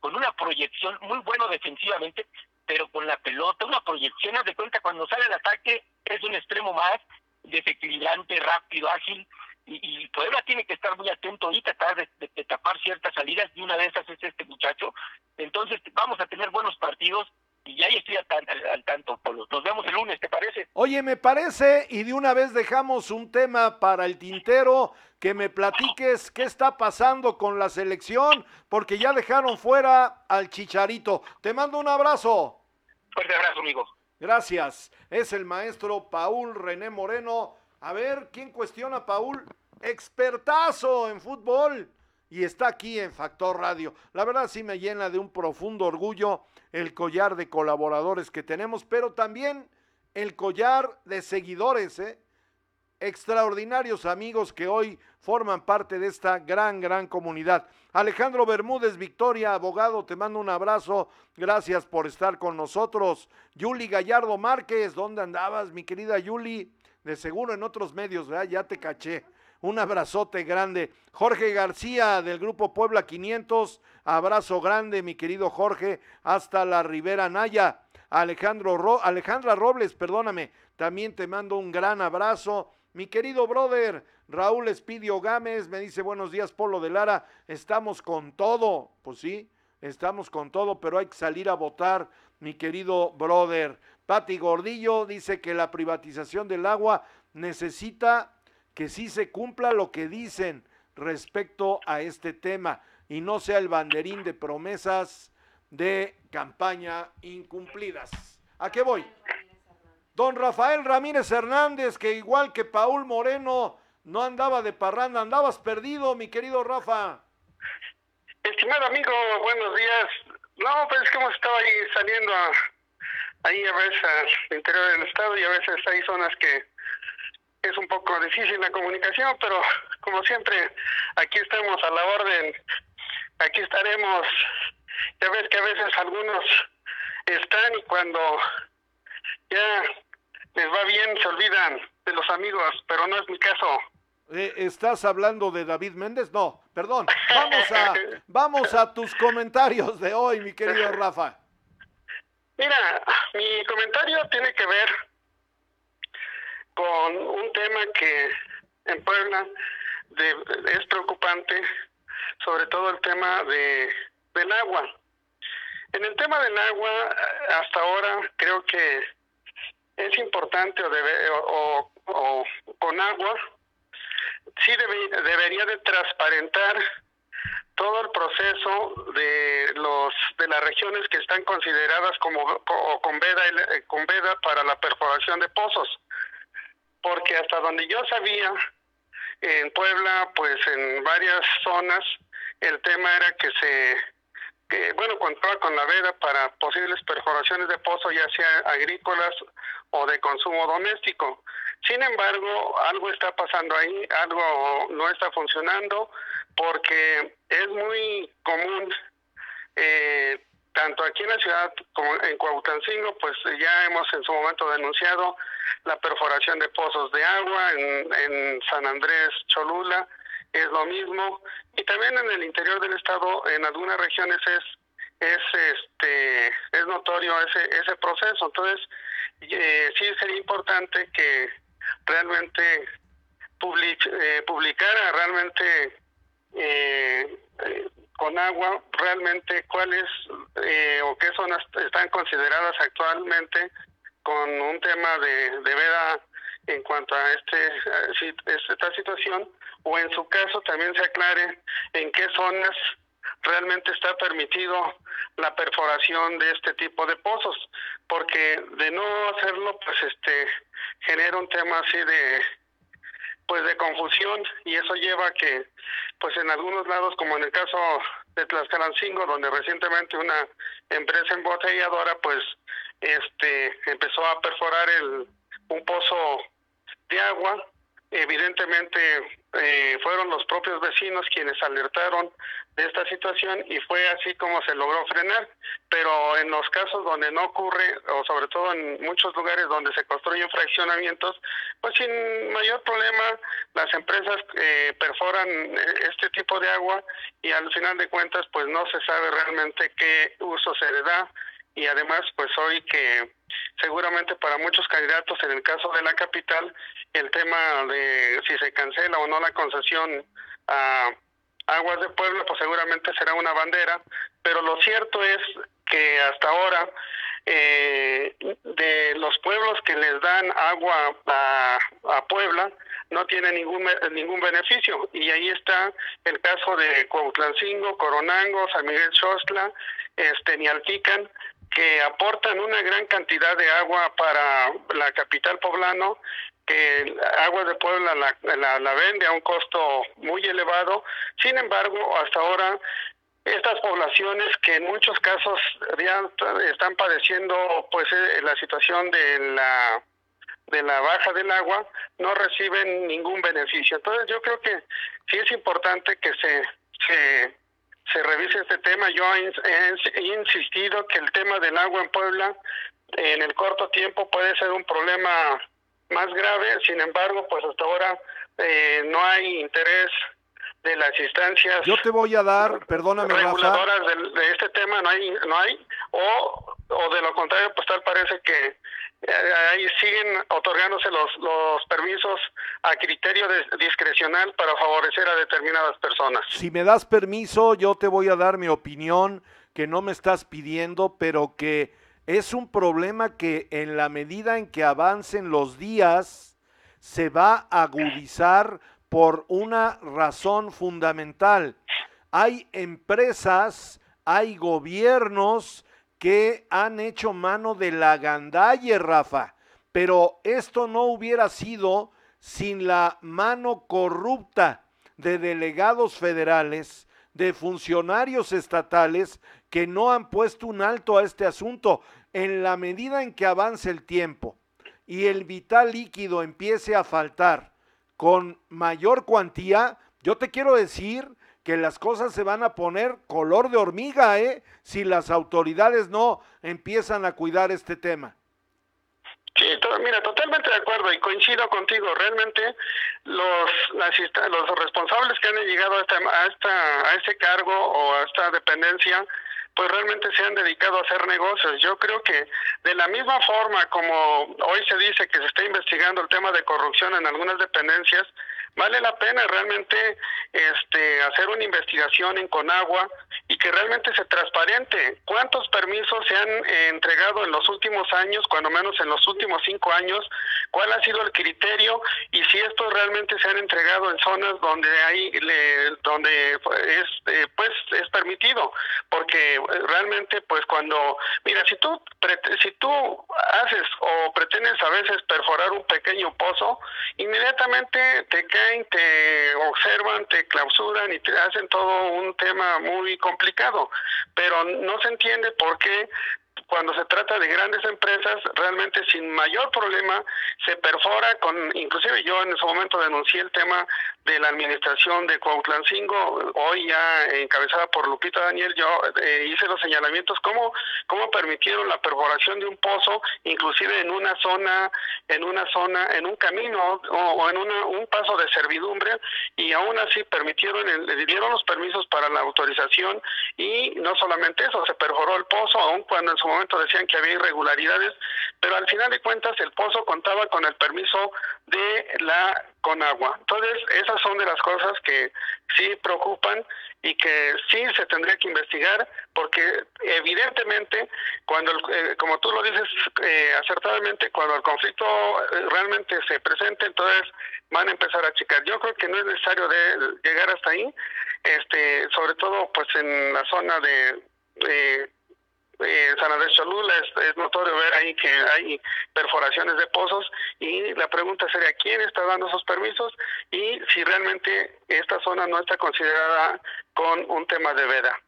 con una proyección muy bueno defensivamente, pero con la pelota, una proyección, haz de cuenta, cuando sale el ataque, es un extremo más, desequilibrante, rápido, ágil, y, y Puebla tiene que estar muy atento ahorita, tratar de, de, de, tapar ciertas salidas, y una de esas es este muchacho, entonces vamos a tener buenos partidos, y ya estoy al, al, al, tanto, Polo. Nos vemos el lunes, ¿te parece? Oye, me parece, y de una vez dejamos un tema para el tintero, que me platiques qué está pasando con la selección, porque ya dejaron fuera al Chicharito. Te mando un abrazo. Fuerte abrazo, amigo. Gracias. Es el maestro Paul René Moreno. A ver, ¿quién cuestiona, Paul? Expertazo en fútbol. Y está aquí en Factor Radio. La verdad sí me llena de un profundo orgullo el collar de colaboradores que tenemos, pero también el collar de seguidores, ¿eh? extraordinarios amigos que hoy forman parte de esta gran, gran comunidad. Alejandro Bermúdez, Victoria, abogado, te mando un abrazo, gracias por estar con nosotros. Yuli Gallardo Márquez, ¿dónde andabas, mi querida Yuli? De seguro en otros medios. Ya te caché. Un abrazote grande. Jorge García del Grupo Puebla 500. Abrazo grande, mi querido Jorge, hasta la Ribera Naya. Alejandro Ro Alejandra Robles, perdóname, también te mando un gran abrazo. Mi querido brother Raúl Espidio Gámez me dice buenos días, Polo de Lara. Estamos con todo. Pues sí, estamos con todo, pero hay que salir a votar, mi querido brother. Pati Gordillo dice que la privatización del agua necesita que sí se cumpla lo que dicen respecto a este tema y no sea el banderín de promesas de campaña incumplidas. ¿A qué voy? Don Rafael Ramírez Hernández, que igual que Paul Moreno, no andaba de parranda, andabas perdido, mi querido Rafa. Estimado amigo, buenos días. No, pues es que hemos estado ahí saliendo a, ahí a veces al interior del estado y a veces hay zonas que es un poco difícil la comunicación, pero como siempre, aquí estamos a la orden, aquí estaremos. Ya ves que a veces algunos están y cuando ya les va bien se olvidan de los amigos, pero no es mi caso. Eh, ¿Estás hablando de David Méndez? No, perdón. Vamos a, vamos a tus comentarios de hoy, mi querido Rafa. Mira, mi comentario tiene que ver con un tema que en Puebla es preocupante, sobre todo el tema de, del agua. En el tema del agua, hasta ahora creo que es importante o, debe, o, o con agua sí debería de transparentar todo el proceso de los de las regiones que están consideradas como con veda eh, con veda para la perforación de pozos. Porque hasta donde yo sabía en Puebla pues en varias zonas el tema era que se bueno contaba con la veda para posibles perforaciones de pozos ya sea agrícolas o de consumo doméstico sin embargo, algo está pasando ahí, algo no está funcionando, porque es muy común, eh, tanto aquí en la ciudad como en Cuauhtancingo, pues ya hemos en su momento denunciado la perforación de pozos de agua, en, en San Andrés, Cholula, es lo mismo, y también en el interior del estado, en algunas regiones es es este es notorio ese ese proceso. Entonces eh, sí sería importante que realmente eh, publicara realmente eh, eh, con agua realmente cuáles o qué zonas están consideradas actualmente con un tema de, de veda en cuanto a este esta situación o en su caso también se aclare en qué zonas realmente está permitido la perforación de este tipo de pozos, porque de no hacerlo, pues este genera un tema así de pues de confusión y eso lleva a que pues en algunos lados como en el caso de Tlaxcalancingo donde recientemente una empresa embotelladora pues este empezó a perforar el un pozo de agua evidentemente eh, fueron los propios vecinos quienes alertaron de esta situación y fue así como se logró frenar. Pero en los casos donde no ocurre, o sobre todo en muchos lugares donde se construyen fraccionamientos, pues sin mayor problema las empresas eh, perforan eh, este tipo de agua y al final de cuentas pues no se sabe realmente qué uso se le da y además pues hoy que seguramente para muchos candidatos en el caso de la capital el tema de si se cancela o no la concesión a Aguas de Puebla pues seguramente será una bandera pero lo cierto es que hasta ahora eh, de los pueblos que les dan agua a, a Puebla no tiene ningún ningún beneficio y ahí está el caso de Cuautlancingo, Coronango, San Miguel Xostla, este que aportan una gran cantidad de agua para la capital poblano, que Agua de Puebla la, la, vende a un costo muy elevado. Sin embargo, hasta ahora estas poblaciones que en muchos casos ya están padeciendo pues eh, la situación de la de la baja del agua no reciben ningún beneficio. Entonces yo creo que sí es importante que se se revise este tema. Yo he, insistido que el tema del agua en Puebla en el corto tiempo puede ser un problema más grave, sin embargo, pues hasta ahora eh, no hay interés de las instancias. Yo te voy a dar, perdóname, reguladoras de, este tema no hay, no hay, o, o de lo contrario, pues tal parece que eh, ahí siguen otorgándose los, los permisos a criterio discrecional para favorecer a determinadas personas. Si me das permiso, yo te voy a dar mi opinión que no me estás pidiendo, pero que es un problema que en la medida en que avancen los días se va a agudizar por una razón fundamental. Hay empresas, hay gobiernos que han hecho mano de la gandalle, Rafa. Pero esto no hubiera sido sin la mano corrupta de delegados federales, de funcionarios estatales que no han puesto un alto a este asunto. En la medida en que avance el tiempo y el vital líquido empiece a faltar con mayor cuantía, yo te quiero decir que las cosas se van a poner color de hormiga, ¿eh? Si las autoridades no empiezan a cuidar este tema. Sí, mira, totalmente de acuerdo y coincido contigo. Realmente los los responsables que han llegado a, esta, a, esta, a este cargo o a esta dependencia, pues realmente se han dedicado a hacer negocios. Yo creo que de la misma forma como hoy se dice que se está investigando el tema de corrupción en algunas dependencias, vale la pena realmente este, hacer una investigación en Conagua y que realmente se transparente. Cuántos permisos se han eh, entregado en los últimos años, cuando menos en los últimos cinco años, cuál ha sido el criterio y si estos realmente se han entregado en zonas donde hay donde es eh, pues es permitido, porque realmente pues cuando mira si tú si tú haces o pretendes a veces perforar un pequeño pozo, inmediatamente te cae te observan, te clausuran y te hacen todo un tema muy complicado, pero no se entiende por qué cuando se trata de grandes empresas, realmente sin mayor problema se perfora con, inclusive yo en ese momento denuncié el tema de la administración de Cuautlancingo, hoy ya encabezada por Lupita Daniel, yo eh, hice los señalamientos, cómo, cómo permitieron la perforación de un pozo, inclusive en una zona, en una zona, en un camino o, en un paso de servidumbre, y aún así permitieron, le dieron los permisos para la autorización, y no solamente eso, se perforó el pozo, aun cuando en su momento decían que había irregularidades, pero al final de cuentas el pozo contaba con el permiso de la Conagua. Entonces, esas son de las cosas que sí preocupan y que sí se tendría que investigar porque evidentemente cuando eh, como tú lo dices eh, acertadamente cuando el conflicto eh, realmente se presente entonces van a empezar a checar yo creo que no es necesario de llegar hasta ahí este sobre todo pues en la zona de eh, San Andrés Cholula es, notorio ver ahí que hay perforaciones de pozos y la pregunta sería quién está dando esos permisos y si realmente esta zona no está considerada con un tema de veda.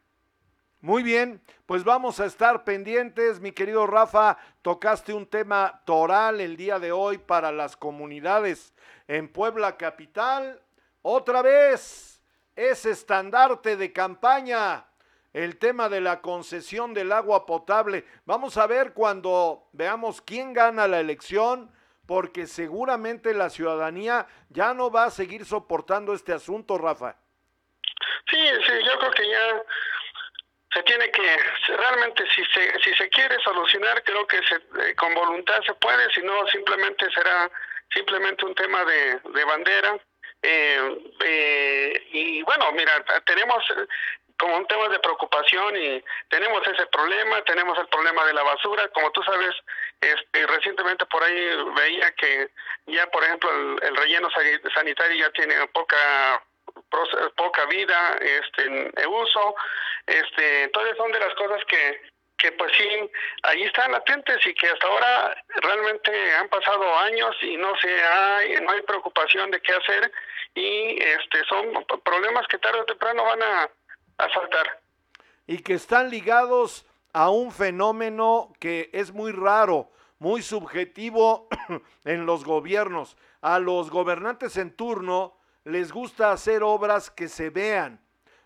Muy bien, pues vamos a estar pendientes, mi querido Rafa, tocaste un tema toral el día de hoy para las comunidades en Puebla Capital. Otra vez, es estandarte de campaña el tema de la concesión del agua potable. Vamos a ver cuando veamos quién gana la elección, porque seguramente la ciudadanía ya no va a seguir soportando este asunto, Rafa. Sí, sí, yo creo que ya se tiene que, realmente si se, si se quiere solucionar, creo que se, eh, con voluntad se puede, si no simplemente será simplemente un tema de, de bandera. Eh, eh, y bueno, mira, tenemos como un tema de preocupación y tenemos ese problema, tenemos el problema de la basura, como tú sabes, este, recientemente por ahí veía que ya por ejemplo el, relleno sanitario ya tiene poca poca vida este en uso. Este entonces son de las cosas que que pues sí ahí están latentes y que hasta ahora realmente han pasado años y no se hay no hay preocupación de qué hacer. Y este son problemas que tarde o temprano van a a Y que están ligados a un fenómeno que es muy raro, muy subjetivo en los gobiernos. A los gobernantes en turno les gusta hacer obras que se vean.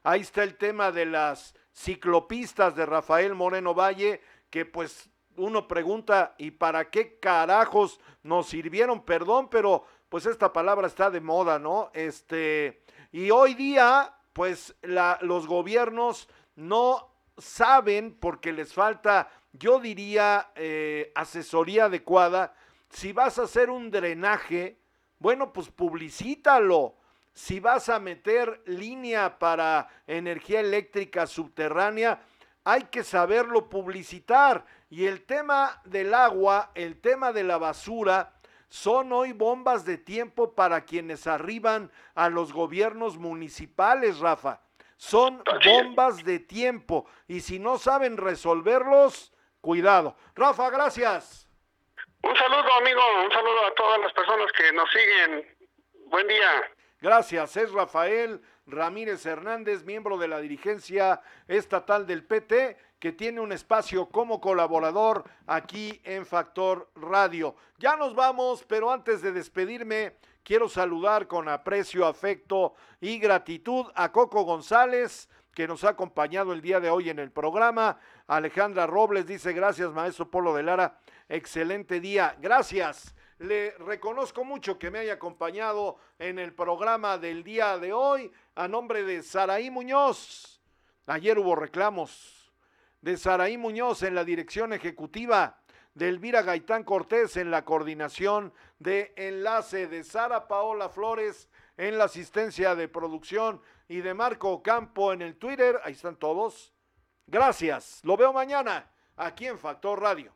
Ahí está el tema de las ciclopistas de Rafael Moreno Valle, que pues uno pregunta, ¿y para qué carajos nos sirvieron? Perdón, pero pues esta palabra está de moda, ¿no? Este, y hoy día pues los gobiernos no saben porque les falta, yo diría, eh, asesoría adecuada. Si vas a hacer un drenaje, bueno, pues publicítalo. Si vas a meter línea para energía eléctrica subterránea, hay que saberlo publicitar. Y el tema del agua, el tema de la basura, son hoy bombas de tiempo para quienes arriban a los gobiernos municipales, Rafa. Son bombas de tiempo y si no saben resolverlos, cuidado. Rafa, gracias. Un saludo, amigo, un saludo a todas las personas que nos siguen. Buen día. Gracias, es Rafael Ramírez Hernández, miembro de la dirigencia estatal del PT, que tiene un espacio como colaborador aquí en Factor Radio. Ya nos vamos, pero antes de despedirme, quiero saludar con aprecio, afecto y gratitud a Coco González, que nos ha acompañado el día de hoy en el programa. Alejandra Robles dice, gracias, maestro Polo de Lara, excelente día. Gracias. Le reconozco mucho que me haya acompañado en el programa del día de hoy a nombre de Saraí Muñoz. Ayer hubo reclamos de Saraí Muñoz en la dirección ejecutiva, de Elvira Gaitán Cortés en la coordinación de enlace, de Sara Paola Flores en la asistencia de producción y de Marco Campo en el Twitter. Ahí están todos. Gracias. Lo veo mañana aquí en Factor Radio.